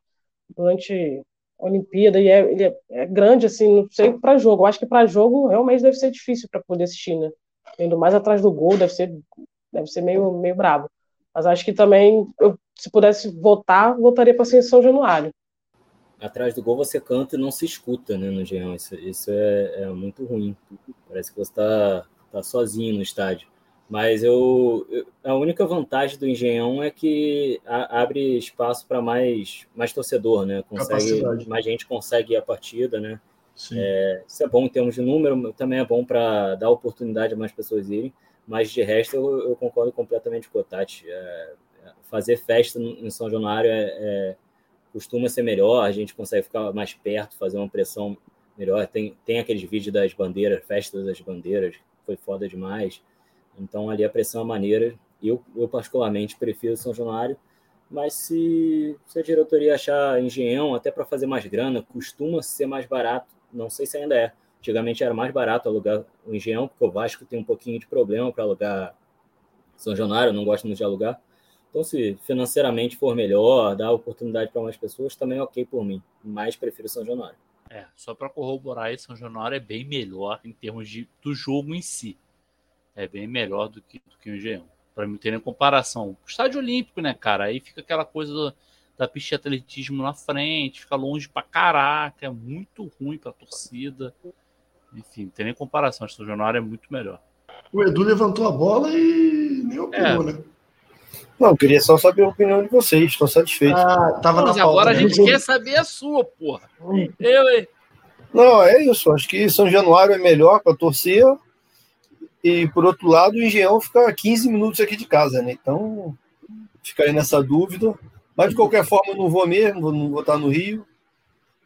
durante Olimpíada e é, ele é, é, grande, assim, não sei para jogo. Eu acho que para jogo realmente deve ser difícil para poder assistir, né? Tendo mais atrás do gol, deve ser, deve ser meio, meio brabo. Mas acho que também, eu, se pudesse votar, votaria para São Januário. Atrás do gol você canta e não se escuta, né, no Engenhão. Isso, isso é, é muito ruim. Parece que você está tá sozinho no estádio. Mas eu, eu, a única vantagem do Engenhão é que a, abre espaço para mais, mais torcedor, né? Consegue, mais gente consegue ir à partida, né? É, isso é bom em termos de número, também é bom para dar oportunidade a mais pessoas irem. Mas de resto, eu, eu concordo completamente com o Tati. É, fazer festa em São Januário é, é, costuma ser melhor, a gente consegue ficar mais perto, fazer uma pressão melhor. Tem, tem aqueles vídeos das bandeiras, festas das bandeiras, foi foda demais. Então, ali a pressão é maneira. Eu, eu particularmente, prefiro São Januário, mas se, se a diretoria achar engenhão, até para fazer mais grana, costuma ser mais barato. Não sei se ainda é. Antigamente era mais barato alugar o engenhão, porque o Vasco tem um pouquinho de problema para alugar São Januário, não gosto muito de alugar. Então, se financeiramente for melhor, dar oportunidade para mais pessoas, também é ok por mim. Mas prefiro São Januário. É, só para corroborar aí, São Januário é bem melhor em termos de, do jogo em si é bem melhor do que, do que o Engenhão. Para mim ter comparação. O estádio olímpico, né, cara? Aí fica aquela coisa do, da pista de atletismo na frente, fica longe pra caraca, é muito ruim pra torcida. Enfim, não tem nem comparação. Acho que o Januário é muito melhor. O Edu levantou a bola e nem opinou, é. né? Não, eu queria só saber a opinião de vocês, estou satisfeito. Ah, tava Mas na agora a né? gente quer saber a sua, porra. Eu, hein? Não, é isso. Acho que São Januário é melhor para torcer e, por outro lado, o Engenhão fica 15 minutos aqui de casa, né? Então, fica aí nessa dúvida. Mas, de qualquer forma, eu não vou mesmo, não vou estar no Rio.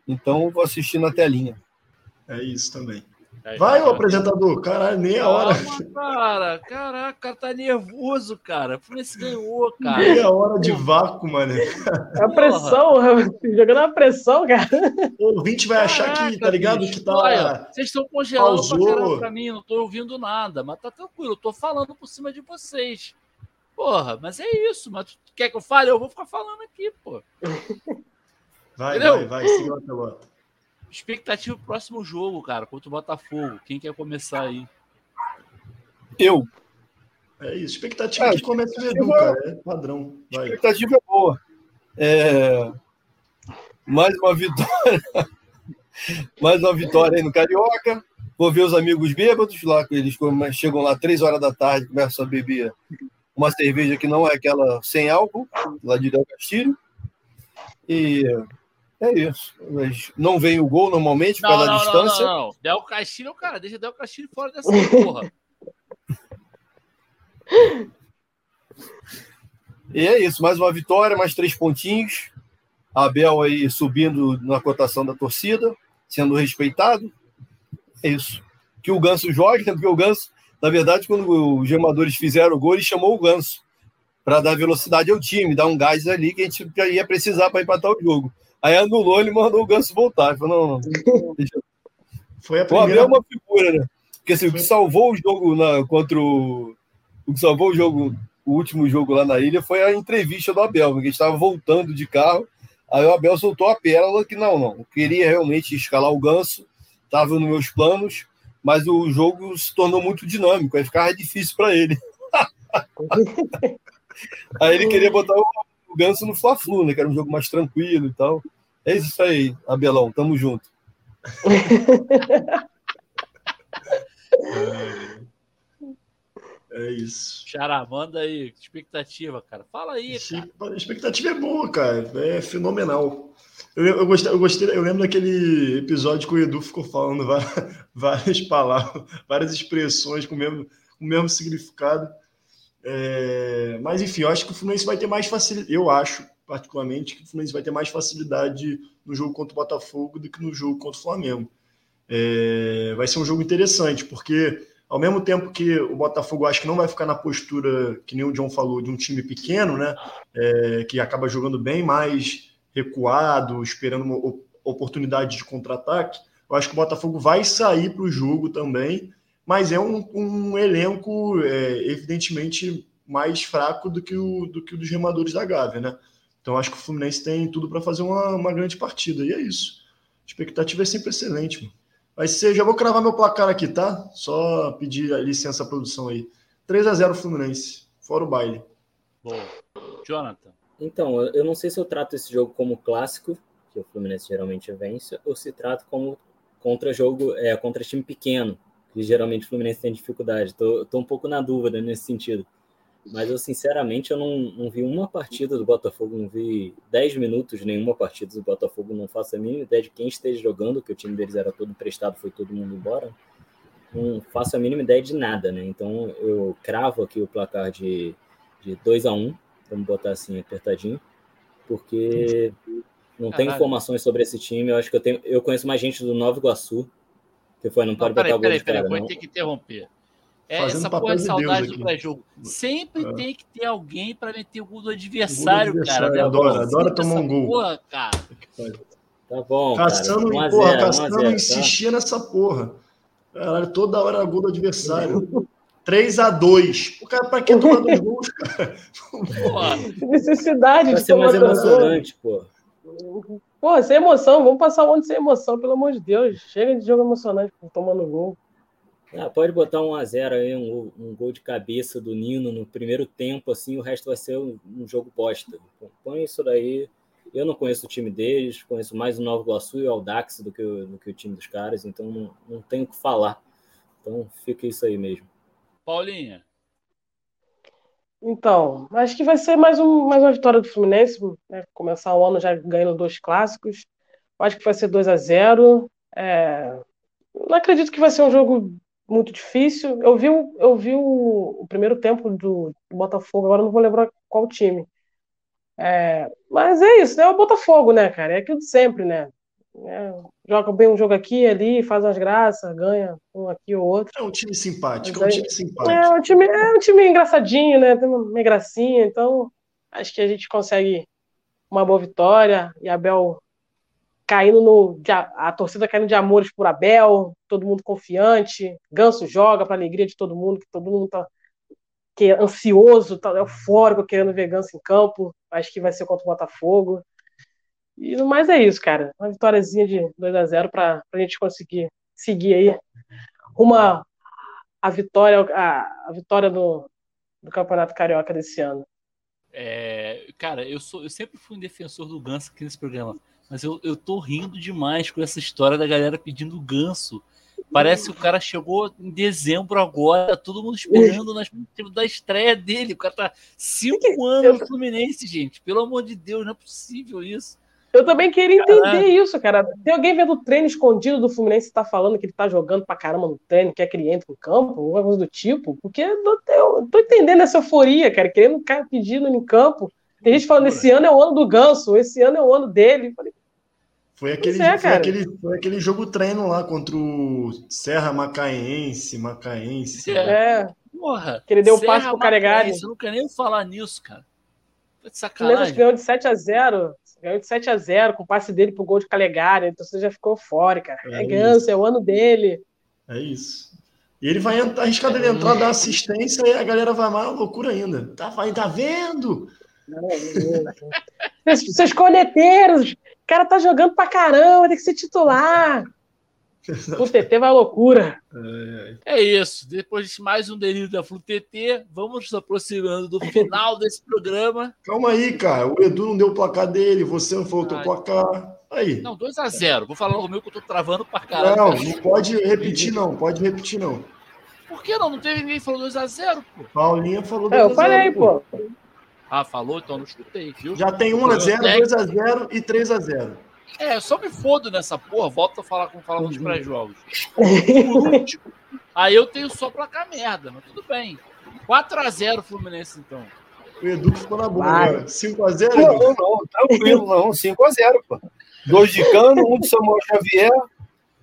Então, vou assistir na telinha. É isso também. Vai, o apresentador. Caralho, nem a hora. cara. Caraca, cara tá nervoso, cara. O Fluminense ganhou, cara. Meia hora de vácuo, mano. É a pressão, jogando a pressão, cara. O ouvinte vai achar Caraca, que, tá ligado? Bicho, que tá. Olha, vocês estão congelando pausou. pra caramba pra mim, não tô ouvindo nada. Mas tá tranquilo, eu tô falando por cima de vocês. Porra, mas é isso. Mas tu quer que eu fale? Eu vou ficar falando aqui, pô. Vai, Entendeu? vai, vai, siga a pelota. Expectativa pro próximo jogo, cara, contra o Botafogo. Quem quer começar aí? Eu. É isso. Expectativa é, que comece o Edu, cara. É padrão. Vai. Expectativa é boa. É... Mais uma vitória. Mais uma vitória aí no Carioca. Vou ver os amigos bêbados lá, que eles chegam lá três horas da tarde, começam a beber uma cerveja que não é aquela sem álcool, lá de Del Castilho. E é isso. Mas não vem o gol normalmente não, pela não, distância. Não, não, não. Del Castilho, cara, deixa Del Castilho fora dessa porra. e é isso, mais uma vitória, mais três pontinhos. Abel aí subindo na cotação da torcida, sendo respeitado. É isso. Que o Ganso jogue, porque o Ganso, na verdade, quando os gemadores fizeram o gol, ele chamou o Ganso para dar velocidade ao time, dar um gás ali que a gente ia precisar para empatar o jogo. Aí anulou, ele mandou o Ganso voltar. Ele falou, não, não. Foi a primeira... O Abel é uma figura, né? Porque assim, o que salvou o jogo na, contra o. O que salvou o jogo, o último jogo lá na ilha, foi a entrevista do Abel, porque estava voltando de carro. Aí o Abel soltou a pérola que não, não. Queria realmente escalar o ganso, estava nos meus planos, mas o jogo se tornou muito dinâmico, aí ficava difícil para ele. aí ele queria botar o, o ganso no Fla-Flu, né? Que era um jogo mais tranquilo e tal. É isso aí, Abelão, tamo junto. É isso. Xará, manda aí. Expectativa, cara. Fala aí, cara. A expectativa é boa, cara. É fenomenal. Eu, eu, gostei, eu gostei, eu lembro daquele episódio que o Edu ficou falando várias, várias palavras, várias expressões com o mesmo, com o mesmo significado. É, mas enfim, eu acho que o Fluminense vai ter mais facilidade. Eu acho, particularmente, que o Fluminense vai ter mais facilidade no jogo contra o Botafogo do que no jogo contra o Flamengo. É, vai ser um jogo interessante, porque ao mesmo tempo que o Botafogo acho que não vai ficar na postura, que nem o John falou, de um time pequeno, né? É, que acaba jogando bem mais recuado, esperando uma oportunidade de contra-ataque. Eu acho que o Botafogo vai sair para o jogo também, mas é um, um elenco, é, evidentemente, mais fraco do que, o, do que o dos remadores da Gávea, né? Então acho que o Fluminense tem tudo para fazer uma, uma grande partida. E é isso. A expectativa é sempre excelente, mano. Vai ser, já vou cravar meu placar aqui, tá? Só pedir a licença à produção aí. 3 a 0 Fluminense, fora o baile. Bom. Jonathan. Então, eu não sei se eu trato esse jogo como clássico, que o Fluminense geralmente vence, ou se trato como contra jogo, é, contra time pequeno, que geralmente o Fluminense tem dificuldade. Tô, tô um pouco na dúvida nesse sentido. Mas eu, sinceramente, eu não, não vi uma partida do Botafogo, não vi 10 minutos nenhuma partida do Botafogo, não faço a mínima ideia de quem esteja jogando, que o time deles era todo emprestado, foi todo mundo embora. Não faço a mínima ideia de nada, né? Então eu cravo aqui o placar de, de 2 a 1 vamos botar assim, apertadinho, porque não tem informações sobre esse time. Eu acho que eu tenho. Eu conheço mais gente do Nova Iguaçu, que foi, não pode não, botar peraí, o gol peraí, peraí, vou ter que interromper. É Fazendo essa porra de saudade do pré-jogo. Sempre é. tem que ter alguém para meter o gol do adversário, gol do adversário cara. Adora, adora tomar um gol. Porra, cara. Tá bom. Caçando, cara. porra, zero, Caçando zero, insistia tá? nessa porra. Caralho, toda hora gol do adversário. 3 a 2 O cara, pra que tomar dois gols, cara? Necessidade de ser mais emocionante, pô. Pô, sem emoção, vamos passar um ano sem emoção, pelo amor de Deus. Chega de jogo emocionante tomando gol. Ah, pode botar um a 0 aí, um, um, gol de cabeça do Nino no primeiro tempo, assim, o resto vai ser um, um jogo bosta. Põe isso daí. Eu não conheço o time deles, conheço mais o Nova Iguaçu e o Aldax do que o, do que o time dos caras, então não, não tenho o que falar. Então fica isso aí mesmo. Paulinha. Então, acho que vai ser mais, um, mais uma vitória do Fluminense. Né? Começar o ano já ganhando dois clássicos. Acho que vai ser 2 a 0 é... Não acredito que vai ser um jogo muito difícil. Eu vi, eu vi o, o primeiro tempo do, Botafogo, agora não vou lembrar qual time. É, mas é isso, né? É o Botafogo, né, cara? É aquilo de sempre, né? É, joga bem um jogo aqui ali, faz umas graças, ganha um aqui ou outro. É um time simpático, é um time simpático. É um time, é um time engraçadinho, né? Tem uma gracinha, então acho que a gente consegue uma boa vitória. E Abel caindo no. A torcida caindo de amores por Abel, todo mundo confiante. Ganso joga para alegria de todo mundo, que todo mundo tá que é ansioso, tá eufórico, querendo ver Ganso em campo. Acho que vai ser contra o Botafogo. E no mais é isso, cara. Uma vitóriazinha de 2 a 0 para a gente conseguir seguir aí uma a vitória a, a vitória do, do Campeonato Carioca desse ano. É, cara, eu sou eu sempre fui um defensor do Ganso aqui nesse programa. Mas eu, eu tô rindo demais com essa história da galera pedindo ganso. Parece que o cara chegou em dezembro agora, todo mundo esperando na da estreia dele. O cara tá cinco anos no Fluminense, gente. Pelo amor de Deus, não é possível isso. Eu também queria entender isso, cara. Tem alguém vendo o treino escondido do Fluminense e tá falando que ele tá jogando pra caramba no treino, quer que ele entre no campo, alguma coisa do tipo? Porque eu tô, tô entendendo essa euforia, cara, querendo o cara pedindo em campo. Tem gente falando, esse ano é o ano do ganso, esse ano é o ano dele. Eu falei, foi aquele, é, foi, aquele, foi aquele jogo treino lá contra o Serra Macaense, Macaense. É. Porra. Que ele deu o passe pro Calegari. Eu não quero nem falar nisso, cara. De. O ganhou de 7x0. Ganhou de 7x0 com o passe dele pro gol de Calegari. Então você já ficou fora, cara. É, é ganso, é o ano dele. É isso. E ele vai entrar, arriscado ele entrar, dar assistência e a galera vai mais loucura ainda. Tá, vai, tá vendo? Seus corneteiros, o cara tá jogando pra caramba, tem que ser titular. O TT vai à loucura. É isso. Depois de mais um delírio da Flu TT, vamos nos aproximando do final desse programa. Calma aí, cara. O Edu não deu o placar dele, você não falou o teu Ai. placar. Aí. Não, 2x0. Vou falar o meu que eu tô travando pra caralho. Não, não pode repetir, não. Pode repetir, não. Por que não? Não teve ninguém que falou 2x0, pô. Paulinha falou É, eu 2 a 0, falei, pô. Ah, falou? Então não escutei, viu? Já tem 1x0, 2x0 e 3x0. É, eu só me fodo nessa porra. Volto a falar como falava nos pré-jogos. Por último. Aí eu tenho só placar merda, mas tudo bem. 4x0 Fluminense, então. O Edu ficou na boa Vai. agora. 5x0, Não, Edu. não, tranquilo, não. 5x0, pô. Dois de Cano, um de Samuel Xavier,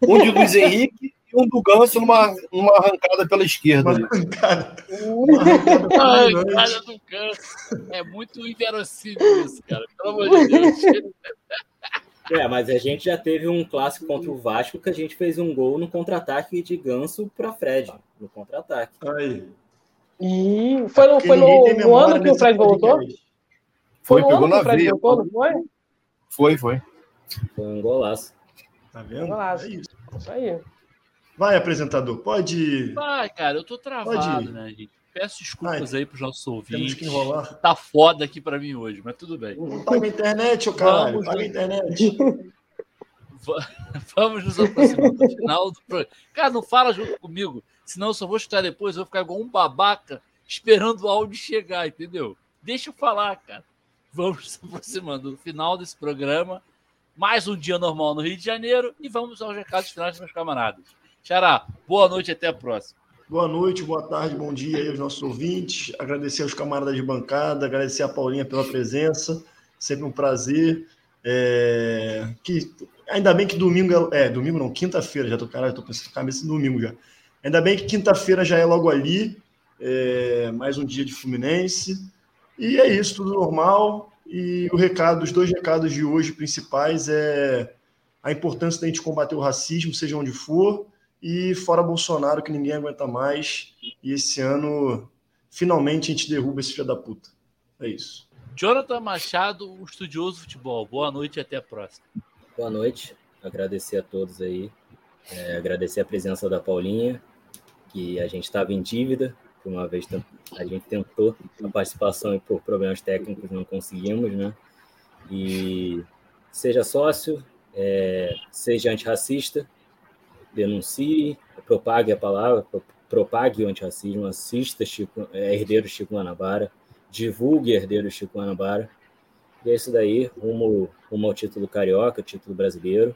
um de Luiz Henrique e um do Ganso numa, numa arrancada pela esquerda. Uma arrancada. Uma arrancada do câncer. É muito inverossímil isso, cara. Pelo amor de Deus. É, mas a gente já teve um clássico contra o Vasco que a gente fez um gol no contra-ataque de Ganso para Fred, no contra-ataque. Aí. E foi no, foi no, no ano que o Fred voltou? Foi, no pegou ano que na o Fred veia. voltou, não foi? Foi, foi. Foi um golaço. Tá vendo? Golaço. É isso. Isso aí. Vai, apresentador. Pode. Vai, cara, eu tô travado, Pode né, gente? Peço desculpas aí pros nossos Temos ouvintes. que enrolar. Tá foda aqui pra mim hoje, mas tudo bem. Paga a internet, ô caralho. Paga a internet. Va- Vamos nos aproximando do final do programa. Cara, não fala junto comigo, senão eu só vou escutar depois, eu vou ficar igual um babaca esperando o áudio chegar, entendeu? Deixa eu falar, cara. Vamos nos aproximando do final desse programa. Mais um dia normal no Rio de Janeiro e vamos aos recados finais, meus camaradas. Xará, boa noite e até a próxima. Boa noite, boa tarde, bom dia aí aos nossos ouvintes. Agradecer aos camaradas de bancada, agradecer a Paulinha pela presença. Sempre um prazer. É, que, ainda bem que domingo é. é, domingo não, quinta-feira, já tô, caralho, tô pensando cabeça domingo já. Ainda bem que quinta-feira já é logo ali. é, mais um dia de Fluminense. E é isso, tudo normal. E o recado, os dois recados de hoje principais é a importância da gente combater o racismo, seja onde for, e fora Bolsonaro, que ninguém aguenta mais. E esse ano, finalmente, a gente derruba esse filho da puta. É isso. Jonathan Machado, o estudioso de futebol. Boa noite e até a próxima. Boa noite, agradecer a todos aí, É, agradecer a presença da Paulinha, que a gente estava em dívida, que uma vez a gente tentou a participação e por problemas técnicos não conseguimos, né? E seja sócio, é, seja antirracista, denuncie, propague a palavra, pro- propague o antirracismo, assista Chico, é, Herdeiro Chico Guanabara, divulgue Herdeiro Chico Guanabara. E é isso daí, rumo, rumo ao título carioca, título brasileiro.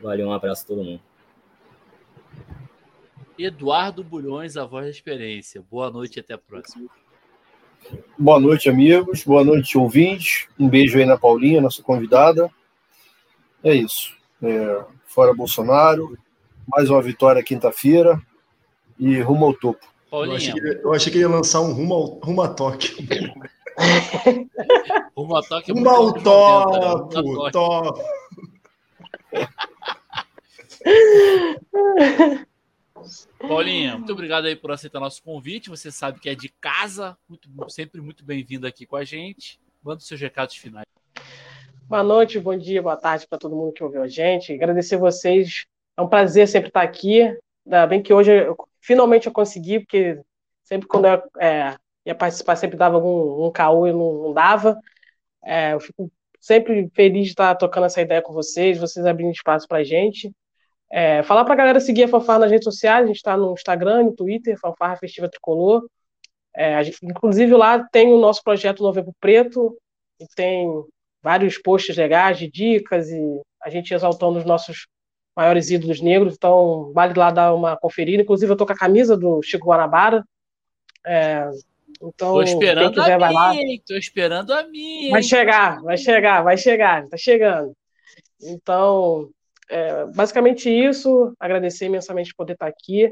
Valeu, um abraço a todo mundo. Eduardo Bulhões, a voz da experiência. Boa noite e até a próxima. Boa noite, amigos. Boa noite, ouvintes. Um beijo aí na Paulinha, nossa convidada. É isso. É, fora Bolsonaro. Mais uma vitória quinta-feira. E rumo ao topo. Eu achei, que, ele- eu achei que ele ia lançar um rumo, ao, rumo a toque. rumo ao toque é Rumo ao muito anos 90, né? Topo, top. Paulinha, muito obrigado aí por aceitar nosso convite. Você sabe que é de casa, muito, sempre muito bem-vindo aqui com a gente. Manda os seus recados finais. Boa noite, bom dia, boa tarde para todo mundo que ouviu a gente. Agradecer vocês. É um prazer sempre estar aqui. Ainda bem que hoje eu, finalmente eu consegui, porque sempre quando eu é, ia participar, sempre dava algum um caô e não, não dava. É, eu fico sempre feliz de estar tocando essa ideia com vocês, vocês abrindo espaço para a gente. É, falar para a galera seguir a Fanfarra nas redes sociais, a gente está no Instagram, no Twitter, Fanfarra Festiva Tricolor. É, gente, inclusive lá tem o nosso projeto Novembro Preto, e tem vários posts legais de dicas e a gente exaltando os nossos maiores ídolos negros, então vale lá dar uma conferida. Inclusive eu tô com a camisa do Chico Guanabara. É, então, Tô esperando quem quiser a vai lá. minha, hein? Tô esperando a minha. Vai chegar, vai chegar, vai chegar, tá chegando. Então, é, basicamente isso, agradecer imensamente por poder estar aqui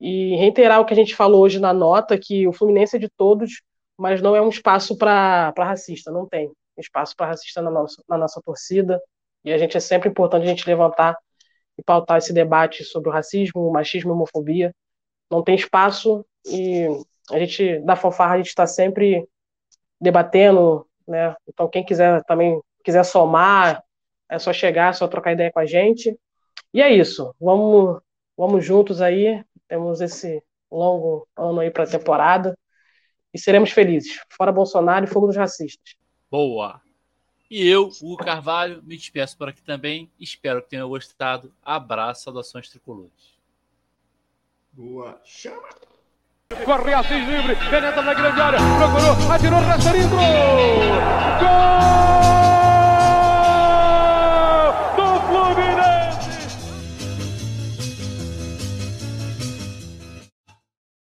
e reiterar o que a gente falou hoje na nota, que o Fluminense é de todos, mas não é um espaço para racista, não tem espaço para racista na nossa, na nossa torcida, e a gente é sempre importante a gente levantar e pautar esse debate sobre o racismo, o machismo e homofobia, não tem espaço e a gente, da fanfarra, a gente está sempre debatendo, né? Então, quem quiser também quiser somar, é só chegar, é só trocar ideia com a gente. E é isso. Vamos, vamos juntos aí. Temos esse longo ano aí para a temporada e seremos felizes. Fora Bolsonaro e fogo dos racistas. Boa. E eu, o Carvalho, me despeço por aqui também. Espero que tenham gostado. Abraço, saudações tricolores. Boa. Chama. Corre Assis livre, penetra na grande área, procurou, atirou, resta Gol!